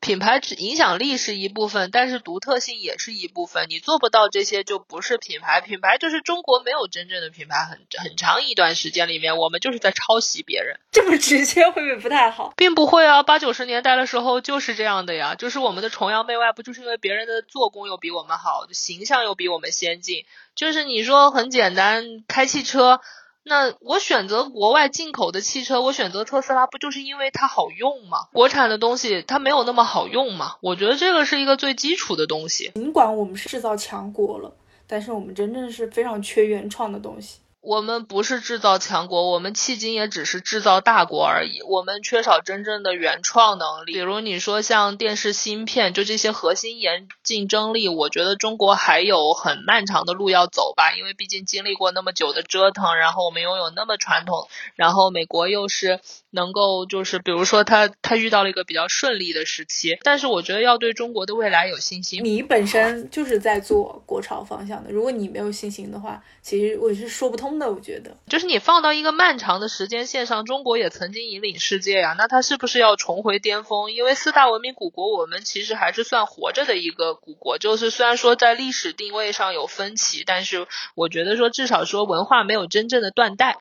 Speaker 2: 品牌只影响力是一部分，但是独特性也是一部分。你做不到这些就不是品牌。品牌就是中国没有真正的品牌，很很长一段时间里面，我们就是在抄袭别人。
Speaker 1: 这么直接会不会不太好？
Speaker 2: 并不会啊，八九十年代的时候就是这样的呀，就是我们的崇洋媚外，不就是因为别人的做工又比我们好，形象又比我们先进。就是你说很简单，开汽车，那我选择国外进口的汽车，我选择特斯拉，不就是因为它好用吗？国产的东西它没有那么好用嘛？我觉得这个是一个最基础的东西。
Speaker 1: 尽管我们是制造强国了，但是我们真正是非常缺原创的东西。
Speaker 2: 我们不是制造强国，我们迄今也只是制造大国而已。我们缺少真正的原创能力。比如你说像电视芯片，就这些核心研竞争力，我觉得中国还有很漫长的路要走吧。因为毕竟经历过那么久的折腾，然后我们拥有那么传统，然后美国又是能够就是比如说他他遇到了一个比较顺利的时期。但是我觉得要对中国的未来有信心。
Speaker 1: 你本身就是在做国潮方向的，如果你没有信心的话，其实我是说不通。的，我觉得
Speaker 2: 就是你放到一个漫长的时间线上，中国也曾经引领世界呀，那它是不是要重回巅峰？因为四大文明古国，我们其实还是算活着的一个古国，就是虽然说在历史定位上有分歧，但是我觉得说至少说文化没有真正的断代。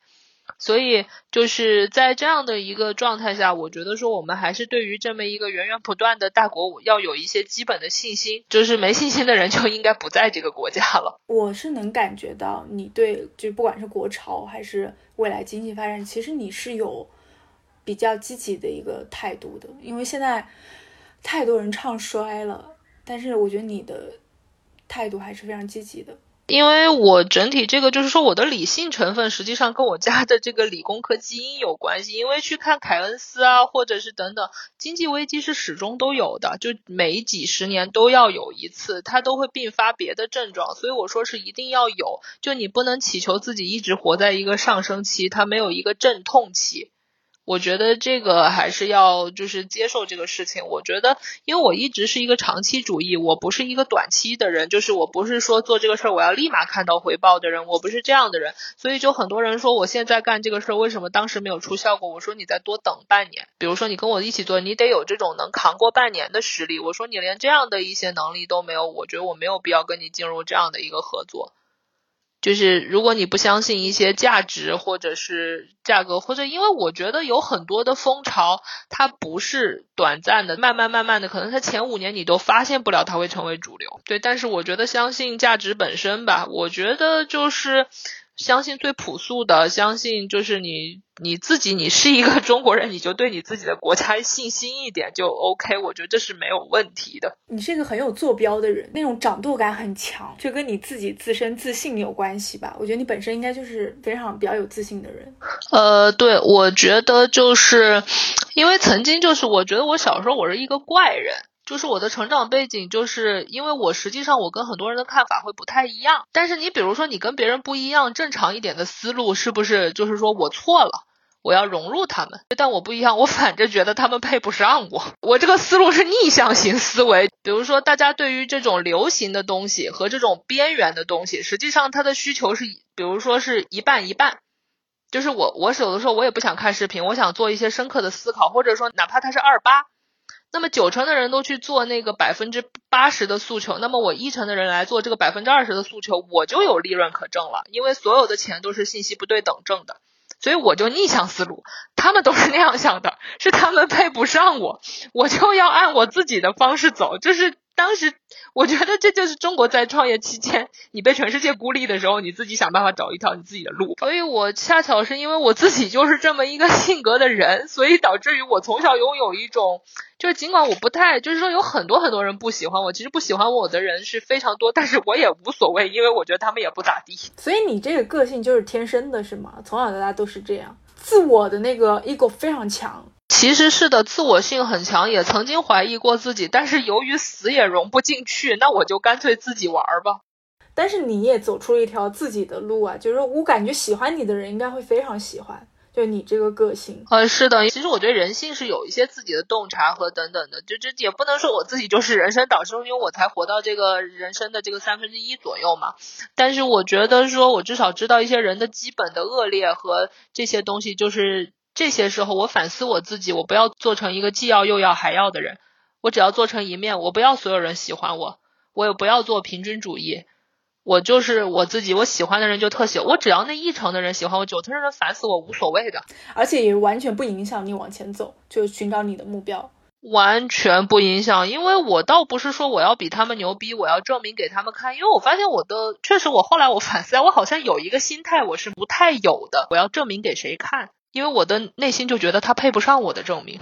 Speaker 2: 所以就是在这样的一个状态下，我觉得说我们还是对于这么一个源源不断的大国舞要有一些基本的信心，就是没信心的人就应该不在这个国家了。
Speaker 1: 我是能感觉到你对，就不管是国潮还是未来经济发展，其实你是有比较积极的一个态度的，因为现在太多人唱衰了，但是我觉得你的态度还是非常积极的。
Speaker 2: 因为我整体这个就是说，我的理性成分实际上跟我家的这个理工科基因有关系。因为去看凯恩斯啊，或者是等等，经济危机是始终都有的，就每几十年都要有一次，它都会并发别的症状。所以我说是一定要有，就你不能祈求自己一直活在一个上升期，它没有一个阵痛期。我觉得这个还是要就是接受这个事情。我觉得，因为我一直是一个长期主义，我不是一个短期的人，就是我不是说做这个事儿我要立马看到回报的人，我不是这样的人。所以就很多人说我现在干这个事儿为什么当时没有出效果？我说你再多等半年。比如说你跟我一起做，你得有这种能扛过半年的实力。我说你连这样的一些能力都没有，我觉得我没有必要跟你进入这样的一个合作。就是如果你不相信一些价值或者是价格，或者因为我觉得有很多的风潮，它不是短暂的，慢慢慢慢的，可能它前五年你都发现不了它会成为主流。对，但是我觉得相信价值本身吧，我觉得就是。相信最朴素的，相信就是你你自己，你是一个 *laughs* 中国人，你就对你自己的国家信心一点就 OK，我觉得这是没有问题的。
Speaker 1: 你是一个很有坐标的人，那种掌舵感很强，就跟你自己自身自信有关系吧？我觉得你本身应该就是非常比较有自信的人。
Speaker 2: 呃，对，我觉得就是因为曾经就是我觉得我小时候我是一个怪人。就是我的成长背景，就是因为我实际上我跟很多人的看法会不太一样。但是你比如说你跟别人不一样，正常一点的思路是不是就是说我错了，我要融入他们？但我不一样，我反正觉得他们配不上我。我这个思路是逆向型思维。比如说大家对于这种流行的东西和这种边缘的东西，实际上它的需求是，比如说是一半一半。就是我我有的时候我也不想看视频，我想做一些深刻的思考，或者说哪怕它是二八。那么九成的人都去做那个百分之八十的诉求，那么我一成的人来做这个百分之二十的诉求，我就有利润可挣了，因为所有的钱都是信息不对等挣的，所以我就逆向思路，他们都是那样想的，是他们配不上我，我就要按我自己的方式走，就是。当时我觉得这就是中国在创业期间，你被全世界孤立的时候，你自己想办法找一条你自己的路。所以我恰巧是因为我自己就是这么一个 *laughs* 性格的人，所以导致于我从小拥有一种，就是尽管我不太，就是说有很多很多人不喜欢我，其实不喜欢我的人是非常多，但是我也无所谓，因为我觉得他们也不咋地。
Speaker 1: 所以你这个个性就是天生的，是吗？从小到大都是这样，自我的那个 ego 非常强。
Speaker 2: 其实是的，自我性很强，也曾经怀疑过自己，但是由于死也融不进去，那我就干脆自己玩吧。
Speaker 1: 但是你也走出了一条自己的路啊，就是我感觉喜欢你的人应该会非常喜欢，就你这个个性。
Speaker 2: 呃，是的，其实我觉得人性是有一些自己的洞察和等等的，就这也不能说我自己就是人生导师，因为我才活到这个人生的这个三分之一左右嘛。但是我觉得说我至少知道一些人的基本的恶劣和这些东西，就是。这些时候，我反思我自己，我不要做成一个既要又要还要的人，我只要做成一面，我不要所有人喜欢我，我也不要做平均主义，我就是我自己，我喜欢的人就特喜，我只要那一成的人喜欢我，九成的人烦死我无所谓的，
Speaker 1: 而且也完全不影响你往前走，就寻找你的目标，
Speaker 2: 完全不影响，因为我倒不是说我要比他们牛逼，我要证明给他们看，因为我发现我的确实，我后来我反思，我好像有一个心态我是不太有的，我要证明给谁看。因为我的内心就觉得他配不上我的证明。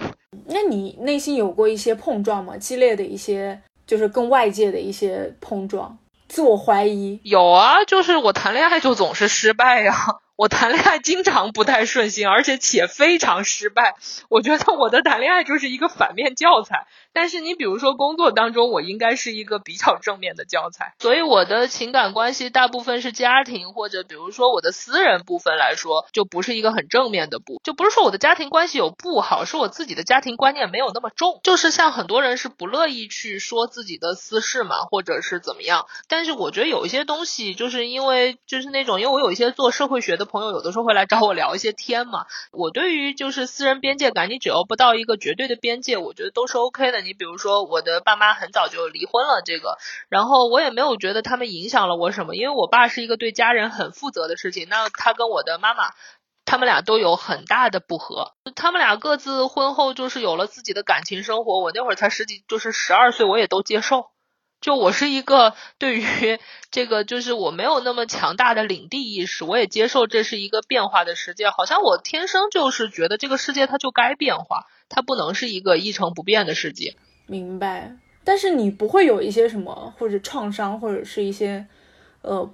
Speaker 1: 那你内心有过一些碰撞吗？激烈的一些，就是跟外界的一些碰撞，自我怀疑。
Speaker 2: 有啊，就是我谈恋爱就总是失败呀。我谈恋爱经常不太顺心，而且且非常失败。我觉得我的谈恋爱就是一个反面教材。但是你比如说工作当中，我应该是一个比较正面的教材。所以我的情感关系大部分是家庭，或者比如说我的私人部分来说，就不是一个很正面的部。就不是说我的家庭关系有不好，是我自己的家庭观念没有那么重。就是像很多人是不乐意去说自己的私事嘛，或者是怎么样。但是我觉得有一些东西，就是因为就是那种，因为我有一些做社会学的。朋友有的时候会来找我聊一些天嘛，我对于就是私人边界感，你只要不到一个绝对的边界，我觉得都是 OK 的。你比如说我的爸妈很早就离婚了，这个，然后我也没有觉得他们影响了我什么，因为我爸是一个对家人很负责的事情，那他跟我的妈妈。他们俩都有很大的不和。他们俩各自婚后就是有了自己的感情生活。我那会儿才十几，就是十二岁，我也都接受。就我是一个对于这个，就是我没有那么强大的领地意识，我也接受这是一个变化的世界。好像我天生就是觉得这个世界它就该变化，它不能是一个一成不变的世界。
Speaker 1: 明白。但是你不会有一些什么或者创伤，或者是一些呃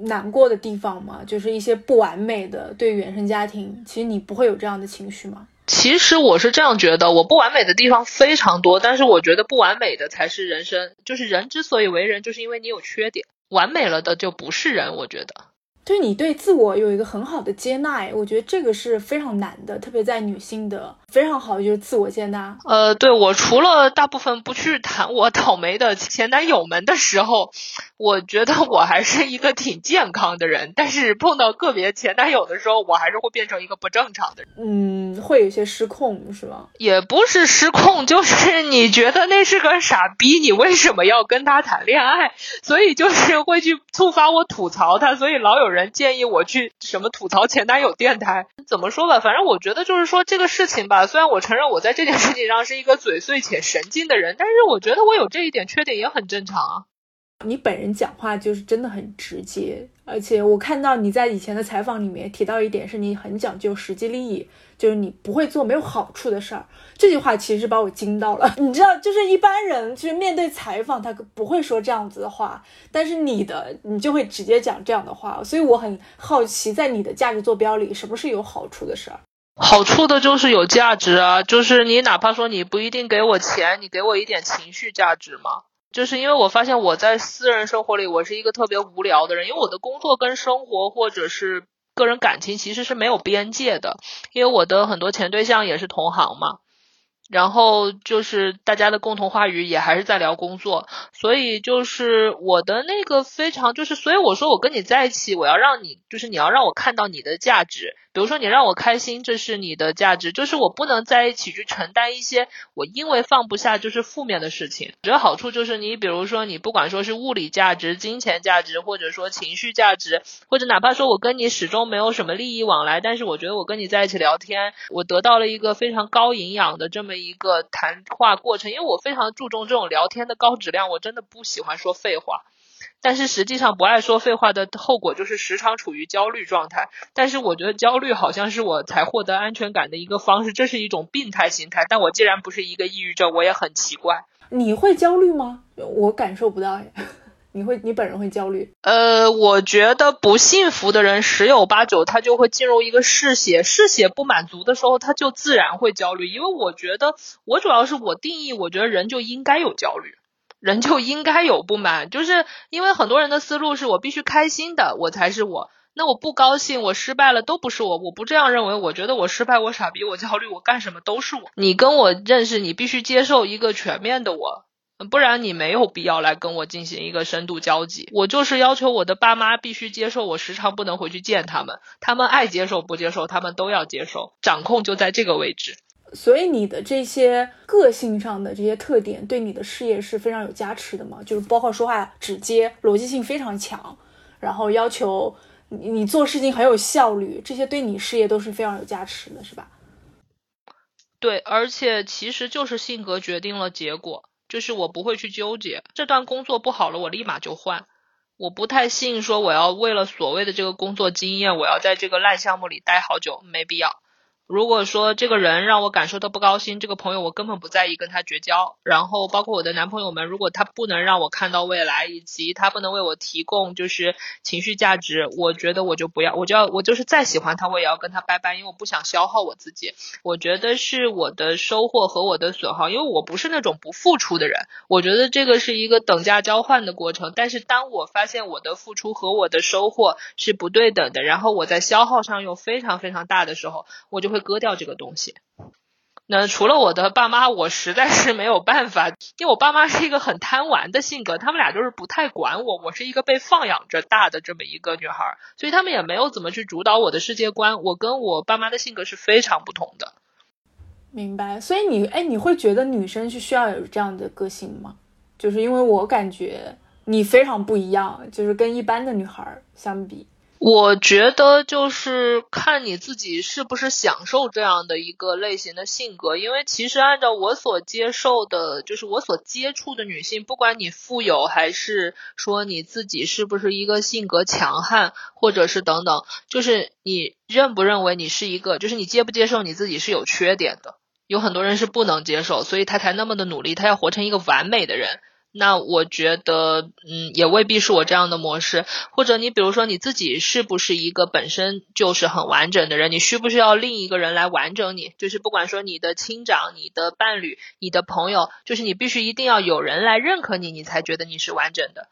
Speaker 1: 难过的地方吗？就是一些不完美的对原生家庭，其实你不会有这样的情绪吗？
Speaker 2: 其实我是这样觉得，我不完美的地方非常多，但是我觉得不完美的才是人生。就是人之所以为人，就是因为你有缺点，完美了的就不是人。我觉得。
Speaker 1: 对你对自我有一个很好的接纳，我觉得这个是非常难的，特别在女性的非常好就是自我接纳。
Speaker 2: 呃，对我除了大部分不去谈我倒霉的前男友们的时候，我觉得我还是一个挺健康的人。但是碰到个别前男友的时候，我还是会变成一个不正常的人。
Speaker 1: 嗯，会有些失控是吧？
Speaker 2: 也不是失控，就是你觉得那是个傻逼，你为什么要跟他谈恋爱？所以就是会去触发我吐槽他，所以老有人。人建议我去什么吐槽前男友电台？怎么说吧，反正我觉得就是说这个事情吧。虽然我承认我在这件事情上是一个嘴碎且神经的人，但是我觉得我有这一点缺点也很正常啊。
Speaker 1: 你本人讲话就是真的很直接，而且我看到你在以前的采访里面提到一点，是你很讲究实际利益。就是你不会做没有好处的事儿，这句话其实把我惊到了。*laughs* 你知道，就是一般人去面对采访，他不会说这样子的话，但是你的你就会直接讲这样的话，所以我很好奇，在你的价值坐标里，什么是有好处的事儿？
Speaker 2: 好处的就是有价值啊，就是你哪怕说你不一定给我钱，你给我一点情绪价值嘛。就是因为我发现我在私人生活里，我是一个特别无聊的人，因为我的工作跟生活或者是。个人感情其实是没有边界的，因为我的很多前对象也是同行嘛，然后就是大家的共同话语也还是在聊工作，所以就是我的那个非常就是，所以我说我跟你在一起，我要让你就是你要让我看到你的价值。比如说你让我开心，这是你的价值，就是我不能在一起去承担一些我因为放不下就是负面的事情。我觉得好处就是你比如说你不管说是物理价值、金钱价值，或者说情绪价值，或者哪怕说我跟你始终没有什么利益往来，但是我觉得我跟你在一起聊天，我得到了一个非常高营养的这么一个谈话过程，因为我非常注重这种聊天的高质量，我真的不喜欢说废话。但是实际上不爱说废话的后果就是时常处于焦虑状态。但是我觉得焦虑好像是我才获得安全感的一个方式，这是一种病态心态。但我既然不是一个抑郁症，我也很奇怪。
Speaker 1: 你会焦虑吗？我感受不到。*laughs* 你会，你本人会焦虑？
Speaker 2: 呃，我觉得不幸福的人十有八九他就会进入一个嗜血，嗜血不满足的时候，他就自然会焦虑。因为我觉得，我主要是我定义，我觉得人就应该有焦虑。人就应该有不满，就是因为很多人的思路是我必须开心的，我才是我。那我不高兴，我失败了都不是我，我不这样认为。我觉得我失败，我傻逼，我焦虑，我干什么都是我。你跟我认识，你必须接受一个全面的我，不然你没有必要来跟我进行一个深度交集。我就是要求我的爸妈必须接受我时常不能回去见他们，他们爱接受不接受，他们都要接受。掌控就在这个位置。
Speaker 1: 所以你的这些个性上的这些特点，对你的事业是非常有加持的嘛？就是包括说话直接、逻辑性非常强，然后要求你你做事情很有效率，这些对你事业都是非常有加持的，是吧？
Speaker 2: 对，而且其实就是性格决定了结果，就是我不会去纠结这段工作不好了，我立马就换。我不太信说我要为了所谓的这个工作经验，我要在这个烂项目里待好久，没必要。如果说这个人让我感受到不高兴，这个朋友我根本不在意跟他绝交。然后包括我的男朋友们，如果他不能让我看到未来，以及他不能为我提供就是情绪价值，我觉得我就不要，我就要我就是再喜欢他，我也要跟他拜拜，因为我不想消耗我自己。我觉得是我的收获和我的损耗，因为我不是那种不付出的人。我觉得这个是一个等价交换的过程。但是当我发现我的付出和我的收获是不对等的，然后我在消耗上又非常非常大的时候，我就会。割掉这个东西。那除了我的爸妈，我实在是没有办法，因为我爸妈是一个很贪玩的性格，他们俩就是不太管我，我是一个被放养着大的这么一个女孩，所以他们也没有怎么去主导我的世界观。我跟我爸妈的性格是非常不同的。
Speaker 1: 明白。所以你，哎，你会觉得女生是需要有这样的个性吗？就是因为我感觉你非常不一样，就是跟一般的女孩相比。
Speaker 2: 我觉得就是看你自己是不是享受这样的一个类型的性格，因为其实按照我所接受的，就是我所接触的女性，不管你富有还是说你自己是不是一个性格强悍，或者是等等，就是你认不认为你是一个，就是你接不接受你自己是有缺点的，有很多人是不能接受，所以他才那么的努力，他要活成一个完美的人。那我觉得，嗯，也未必是我这样的模式。或者你比如说你自己是不是一个本身就是很完整的人？你需不需要另一个人来完整你？就是不管说你的亲长、你的伴侣、你的朋友，就是你必须一定要有人来认可你，你才觉得你是完整的。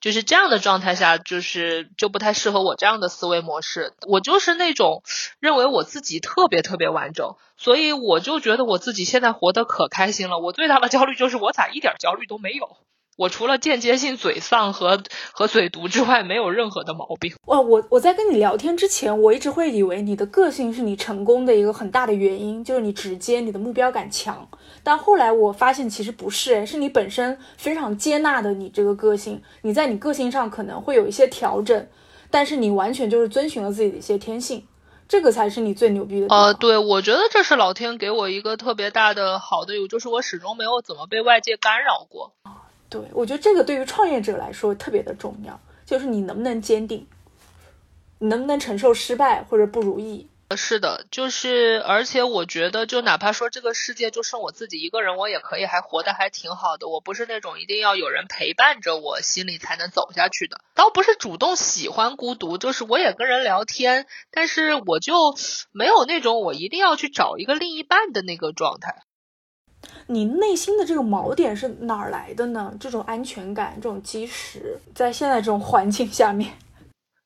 Speaker 2: 就是这样的状态下，就是就不太适合我这样的思维模式。我就是那种认为我自己特别特别完整，所以我就觉得我自己现在活得可开心了。我最大的焦虑就是我咋一点焦虑都没有。我除了间接性嘴丧和和嘴毒之外，没有任何的毛病。
Speaker 1: 哇，我我在跟你聊天之前，我一直会以为你的个性是你成功的一个很大的原因，就是你直接，你的目标感强。但后来我发现其实不是，是你本身非常接纳的你这个个性。你在你个性上可能会有一些调整，但是你完全就是遵循了自己的一些天性，这个才是你最牛逼的。
Speaker 2: 呃，对，我觉得这是老天给我一个特别大的好的，有就是我始终没有怎么被外界干扰过。
Speaker 1: 对，我觉得这个对于创业者来说特别的重要，就是你能不能坚定，你能不能承受失败或者不如意。
Speaker 2: 是的，就是而且我觉得，就哪怕说这个世界就剩我自己一个人，我也可以还活得还挺好的。我不是那种一定要有人陪伴着我心里才能走下去的，倒不是主动喜欢孤独，就是我也跟人聊天，但是我就没有那种我一定要去找一个另一半的那个状态。
Speaker 1: 你内心的这个锚点是哪儿来的呢？这种安全感，这种基石，在现在这种环境下面，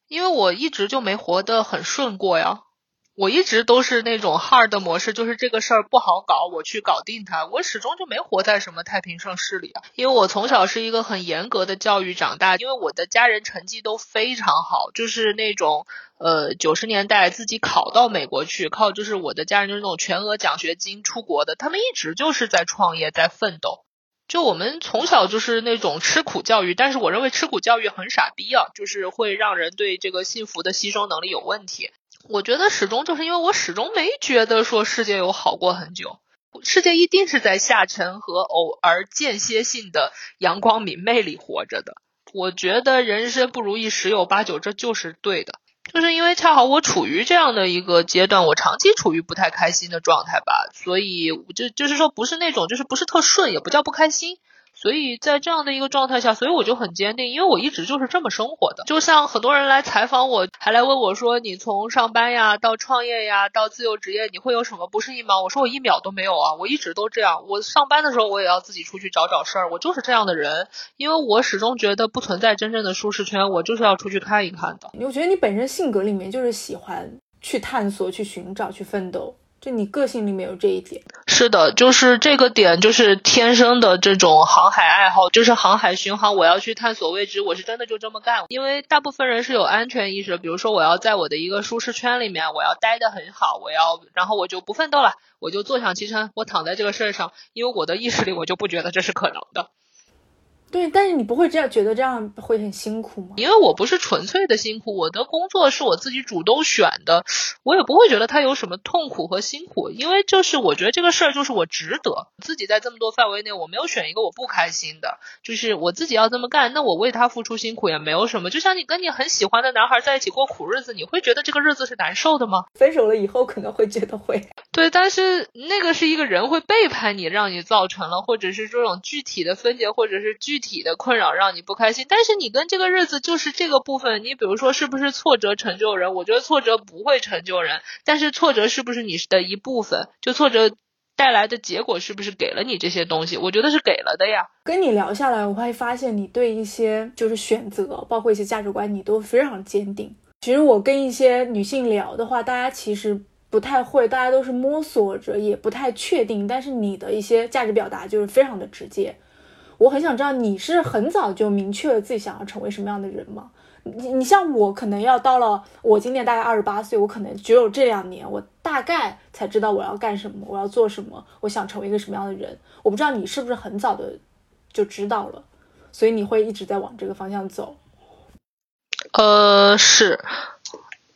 Speaker 2: 因为我一直就没活得很顺过呀。我一直都是那种 hard 模式，就是这个事儿不好搞，我去搞定它。我始终就没活在什么太平盛世里啊。因为我从小是一个很严格的教育长大，因为我的家人成绩都非常好，就是那种呃九十年代自己考到美国去，靠就是我的家人就是那种全额奖学金出国的，他们一直就是在创业在奋斗。就我们从小就是那种吃苦教育，但是我认为吃苦教育很傻逼啊，就是会让人对这个幸福的吸收能力有问题。我觉得始终就是因为我始终没觉得说世界有好过很久，世界一定是在下沉和偶尔间歇性的阳光明媚里活着的。我觉得人生不如意十有八九，这就是对的。就是因为恰好我处于这样的一个阶段，我长期处于不太开心的状态吧，所以就就是说不是那种就是不是特顺，也不叫不开心。所以在这样的一个状态下，所以我就很坚定，因为我一直就是这么生活的。就像很多人来采访我，还来问我说：“你从上班呀到创业呀到自由职业，你会有什么不适应吗？”我说：“我一秒都没有啊，我一直都这样。我上班的时候我也要自己出去找找事儿，我就是这样的人。因为我始终觉得不存在真正的舒适圈，我就是要出去看一看的。
Speaker 1: 我觉得你本身性格里面就是喜欢去探索、去寻找、去奋斗。就你个性里面有这一点，
Speaker 2: 是的，就是这个点，就是天生的这种航海爱好，就是航海巡航，我要去探索未知，我是真的就这么干。因为大部分人是有安全意识，比如说我要在我的一个舒适圈里面，我要待得很好，我要，然后我就不奋斗了，我就坐享其成，我躺在这个事儿上，因为我的意识里我就不觉得这是可能的。
Speaker 1: 对，但是你不会这样觉得这样会很辛苦吗？
Speaker 2: 因为我不是纯粹的辛苦，我的工作是我自己主动选的，我也不会觉得它有什么痛苦和辛苦，因为就是我觉得这个事儿就是我值得自己在这么多范围内，我没有选一个我不开心的，就是我自己要这么干，那我为他付出辛苦也没有什么。就像你跟你很喜欢的男孩在一起过苦日子，你会觉得这个日子是难受的吗？
Speaker 1: 分手了以后可能会觉得会。*laughs*
Speaker 2: 对，但是那个是一个人会背叛你，让你造成了，或者是这种具体的分解，或者是具。体的困扰让你不开心，但是你跟这个日子就是这个部分。你比如说，是不是挫折成就人？我觉得挫折不会成就人，但是挫折是不是你的一部分？就挫折带来的结果是不是给了你这些东西？我觉得是给了的呀。
Speaker 1: 跟你聊下来，我会发现你对一些就是选择，包括一些价值观，你都非常坚定。其实我跟一些女性聊的话，大家其实不太会，大家都是摸索着，也不太确定。但是你的一些价值表达就是非常的直接。我很想知道你是很早就明确了自己想要成为什么样的人吗？你你像我，可能要到了我今年大概二十八岁，我可能只有这两年，我大概才知道我要干什么，我要做什么，我想成为一个什么样的人。我不知道你是不是很早的就知道了，所以你会一直在往这个方向走。
Speaker 2: 呃，是。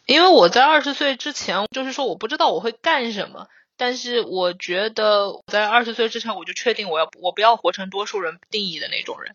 Speaker 2: 因为我在二十岁之前，就是说我不知道我会干什么，但是我觉得在二十岁之前，我就确定我要我不要活成多数人定义的那种人。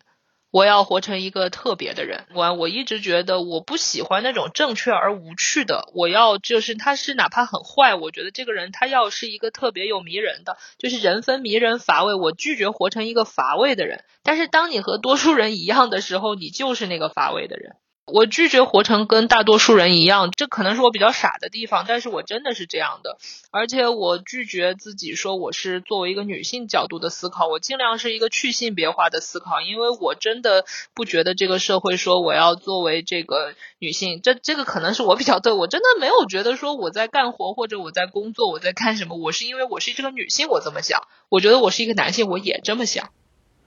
Speaker 2: 我要活成一个特别的人。我我一直觉得我不喜欢那种正确而无趣的。我要就是他是哪怕很坏，我觉得这个人他要是一个特别有迷人的，就是人分迷人乏味。我拒绝活成一个乏味的人。但是当你和多数人一样的时候，你就是那个乏味的人。我拒绝活成跟大多数人一样，这可能是我比较傻的地方，但是我真的是这样的。而且我拒绝自己说我是作为一个女性角度的思考，我尽量是一个去性别化的思考，因为我真的不觉得这个社会说我要作为这个女性，这这个可能是我比较对我真的没有觉得说我在干活或者我在工作我在干什么，我是因为我是这个女性我这么想，我觉得我是一个男性我也这么想。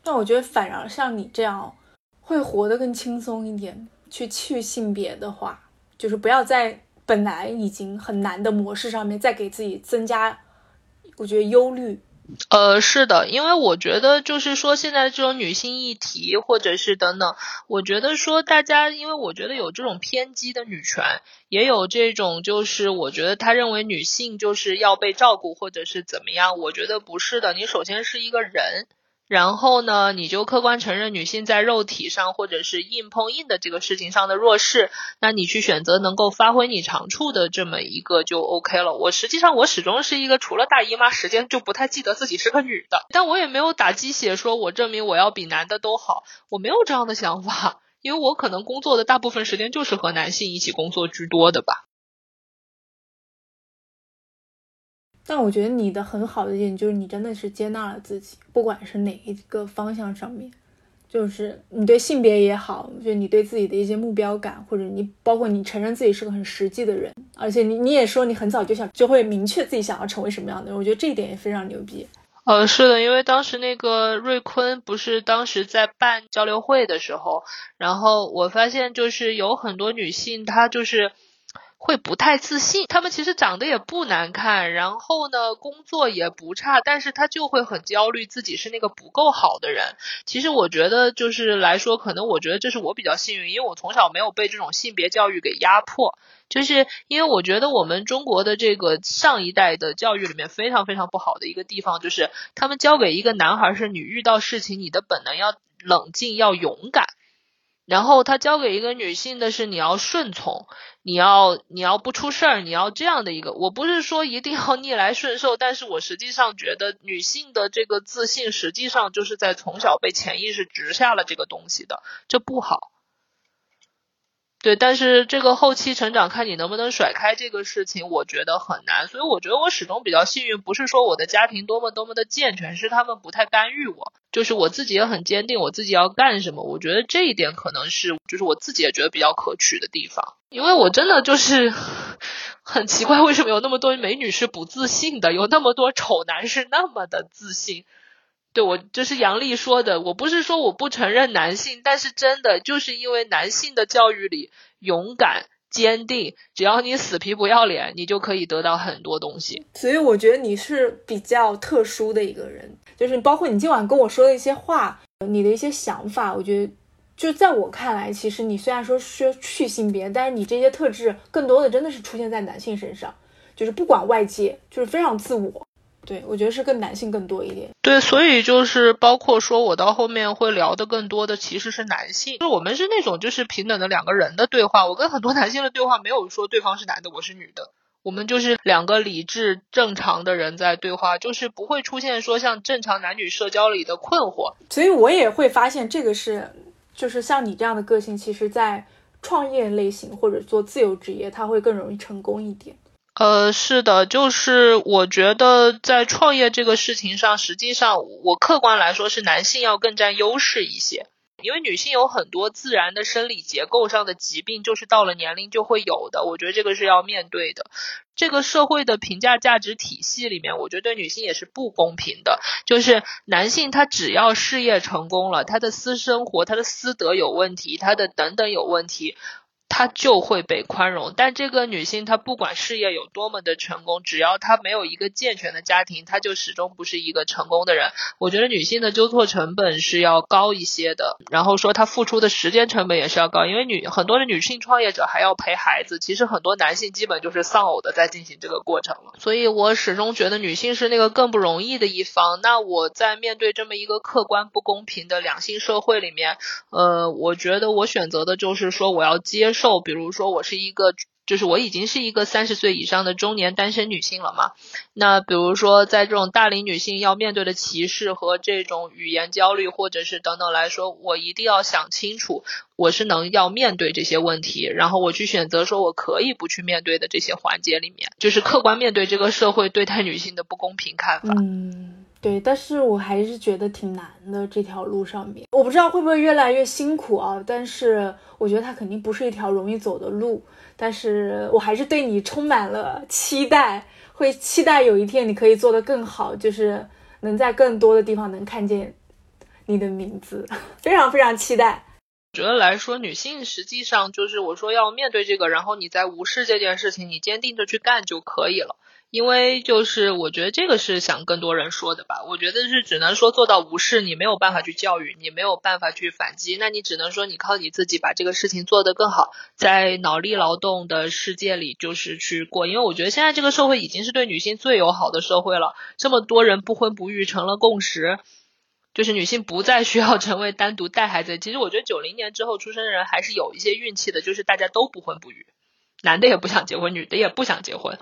Speaker 1: 那我觉得反而像你这样会活得更轻松一点。去去性别的话，就是不要在本来已经很难的模式上面再给自己增加，我觉得忧虑。
Speaker 2: 呃，是的，因为我觉得就是说现在这种女性议题或者是等等，我觉得说大家，因为我觉得有这种偏激的女权，也有这种就是我觉得他认为女性就是要被照顾或者是怎么样，我觉得不是的。你首先是一个人。然后呢，你就客观承认女性在肉体上或者是硬碰硬的这个事情上的弱势，那你去选择能够发挥你长处的这么一个就 OK 了。我实际上我始终是一个除了大姨妈时间就不太记得自己是个女的，但我也没有打鸡血说我证明我要比男的都好，我没有这样的想法，因为我可能工作的大部分时间就是和男性一起工作居多的吧。
Speaker 1: 但我觉得你的很好的一点就是你真的是接纳了自己，不管是哪一个方向上面，就是你对性别也好，就你对自己的一些目标感，或者你包括你承认自己是个很实际的人，而且你你也说你很早就想就会明确自己想要成为什么样的人，我觉得这一点也非常牛逼。
Speaker 2: 呃，是的，因为当时那个瑞坤不是当时在办交流会的时候，然后我发现就是有很多女性她就是。会不太自信，他们其实长得也不难看，然后呢，工作也不差，但是他就会很焦虑，自己是那个不够好的人。其实我觉得就是来说，可能我觉得这是我比较幸运，因为我从小没有被这种性别教育给压迫。就是因为我觉得我们中国的这个上一代的教育里面非常非常不好的一个地方，就是他们教给一个男孩是你遇到事情你的本能要冷静要勇敢。然后他交给一个女性的是你要顺从，你要你要不出事儿，你要这样的一个。我不是说一定要逆来顺受，但是我实际上觉得女性的这个自信，实际上就是在从小被潜意识植下了这个东西的，这不好。对，但是这个后期成长，看你能不能甩开这个事情，我觉得很难。所以我觉得我始终比较幸运，不是说我的家庭多么多么的健全，是他们不太干预我，就是我自己也很坚定，我自己要干什么。我觉得这一点可能是，就是我自己也觉得比较可取的地方。因为我真的就是很奇怪，为什么有那么多美女是不自信的，有那么多丑男是那么的自信。对我就是杨丽说的，我不是说我不承认男性，但是真的就是因为男性的教育里勇敢、坚定，只要你死皮不要脸，你就可以得到很多东西。
Speaker 1: 所以我觉得你是比较特殊的一个人，就是包括你今晚跟我说的一些话，你的一些想法，我觉得就在我看来，其实你虽然说是去性别，但是你这些特质更多的真的是出现在男性身上，就是不管外界，就是非常自我。对，我觉得是更男性更多一点。
Speaker 2: 对，所以就是包括说，我到后面会聊的更多的其实是男性，就我们是那种就是平等的两个人的对话。我跟很多男性的对话没有说对方是男的，我是女的，我们就是两个理智正常的人在对话，就是不会出现说像正常男女社交里的困惑。
Speaker 1: 所以我也会发现这个是，就是像你这样的个性，其实在创业类型或者做自由职业，他会更容易成功一点。
Speaker 2: 呃，是的，就是我觉得在创业这个事情上，实际上我客观来说是男性要更占优势一些，因为女性有很多自然的生理结构上的疾病，就是到了年龄就会有的，我觉得这个是要面对的。这个社会的评价价值体系里面，我觉得对女性也是不公平的，就是男性他只要事业成功了，他的私生活、他的私德有问题，他的等等有问题。她就会被宽容。但这个女性她不管事业有多么的成功，只要她没有一个健全的家庭，她就始终不是一个成功的人。我觉得女性的纠错成本是要高一些的，然后说她付出的时间成本也是要高，因为女很多的女性创业者还要陪孩子，其实很多男性基本就是丧偶的在进行这个过程了。所以我始终觉得女性是那个更不容易的一方。那我在面对这么一个客观不公平的两性社会里面，呃，我觉得我选择的就是说我要接受，比如说我是一个。就是我已经是一个三十岁以上的中年单身女性了嘛，那比如说在这种大龄女性要面对的歧视和这种语言焦虑，或者是等等来说，我一定要想清楚，我是能要面对这些问题，然后我去选择说我可以不去面对的这些环节里面，就是客观面对这个社会对待女性的不公平看法。
Speaker 1: 嗯，对，但是我还是觉得挺难的这条路上面，我不知道会不会越来越辛苦啊，但是我觉得它肯定不是一条容易走的路。但是我还是对你充满了期待，会期待有一天你可以做得更好，就是能在更多的地方能看见你的名字，非常非常期待。
Speaker 2: 觉得来说，女性实际上就是我说要面对这个，然后你在无视这件事情，你坚定的去干就可以了。因为就是我觉得这个是想更多人说的吧，我觉得是只能说做到无视，你没有办法去教育，你没有办法去反击，那你只能说你靠你自己把这个事情做得更好，在脑力劳动的世界里就是去过，因为我觉得现在这个社会已经是对女性最友好的社会了，这么多人不婚不育成了共识，就是女性不再需要成为单独带孩子。其实我觉得九零年之后出生的人还是有一些运气的，就是大家都不婚不育，男的也不想结婚，女的也不想结婚。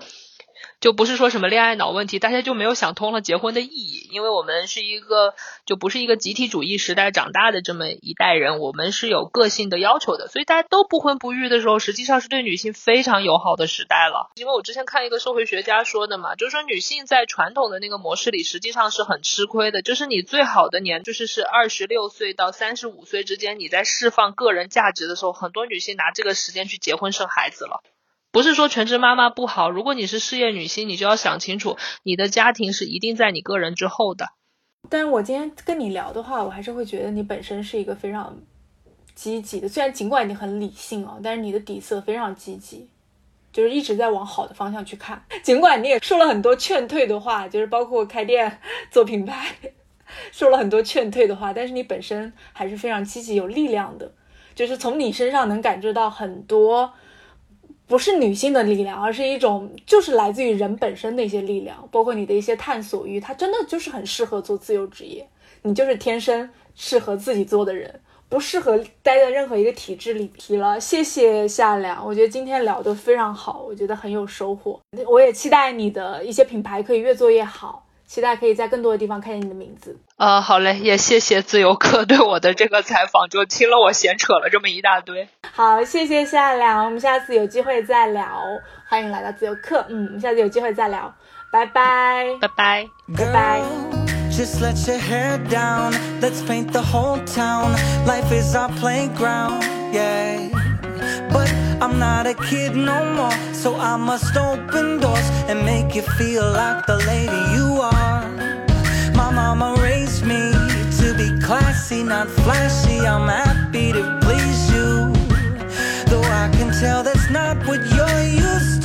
Speaker 2: 就不是说什么恋爱脑问题，大家就没有想通了结婚的意义，因为我们是一个就不是一个集体主义时代长大的这么一代人，我们是有个性的要求的，所以大家都不婚不育的时候，实际上是对女性非常友好的时代了。因为我之前看一个社会学家说的嘛，就是说女性在传统的那个模式里，实际上是很吃亏的，就是你最好的年就是是二十六岁到三十五岁之间，你在释放个人价值的时候，很多女性拿这个时间去结婚生孩子了。不是说全职妈妈不好，如果你是事业女性，你就要想清楚，你的家庭是一定在你个人之后的。
Speaker 1: 但是我今天跟你聊的话，我还是会觉得你本身是一个非常积极的，虽然尽管你很理性哦，但是你的底色非常积极，就是一直在往好的方向去看。*laughs* 尽管你也说了很多劝退的话，就是包括开店做品牌，*laughs* 说了很多劝退的话，但是你本身还是非常积极有力量的，就是从你身上能感知到很多。不是女性的力量，而是一种就是来自于人本身的一些力量，包括你的一些探索欲，它真的就是很适合做自由职业，你就是天生适合自己做的人，不适合待在任何一个体制里。提了，谢谢夏良，我觉得今天聊得非常好，我觉得很有收获，我也期待你的一些品牌可以越做越好。期待可以在更多的地方看见你的名字。
Speaker 2: 呃，好嘞，也谢谢自由客对我的这个采访，就听了我闲扯了这么一大堆。
Speaker 1: 好，谢谢夏良，我们下次有机会再聊。欢迎来到自由客，嗯，我们下次有机会再聊，拜拜，
Speaker 2: 拜拜，
Speaker 1: 拜拜。
Speaker 3: But I'm not a kid no more, so I must open doors and make you feel like the lady you are. My mama raised me to be classy, not flashy. I'm happy to please you. Though I can tell that's not what you're used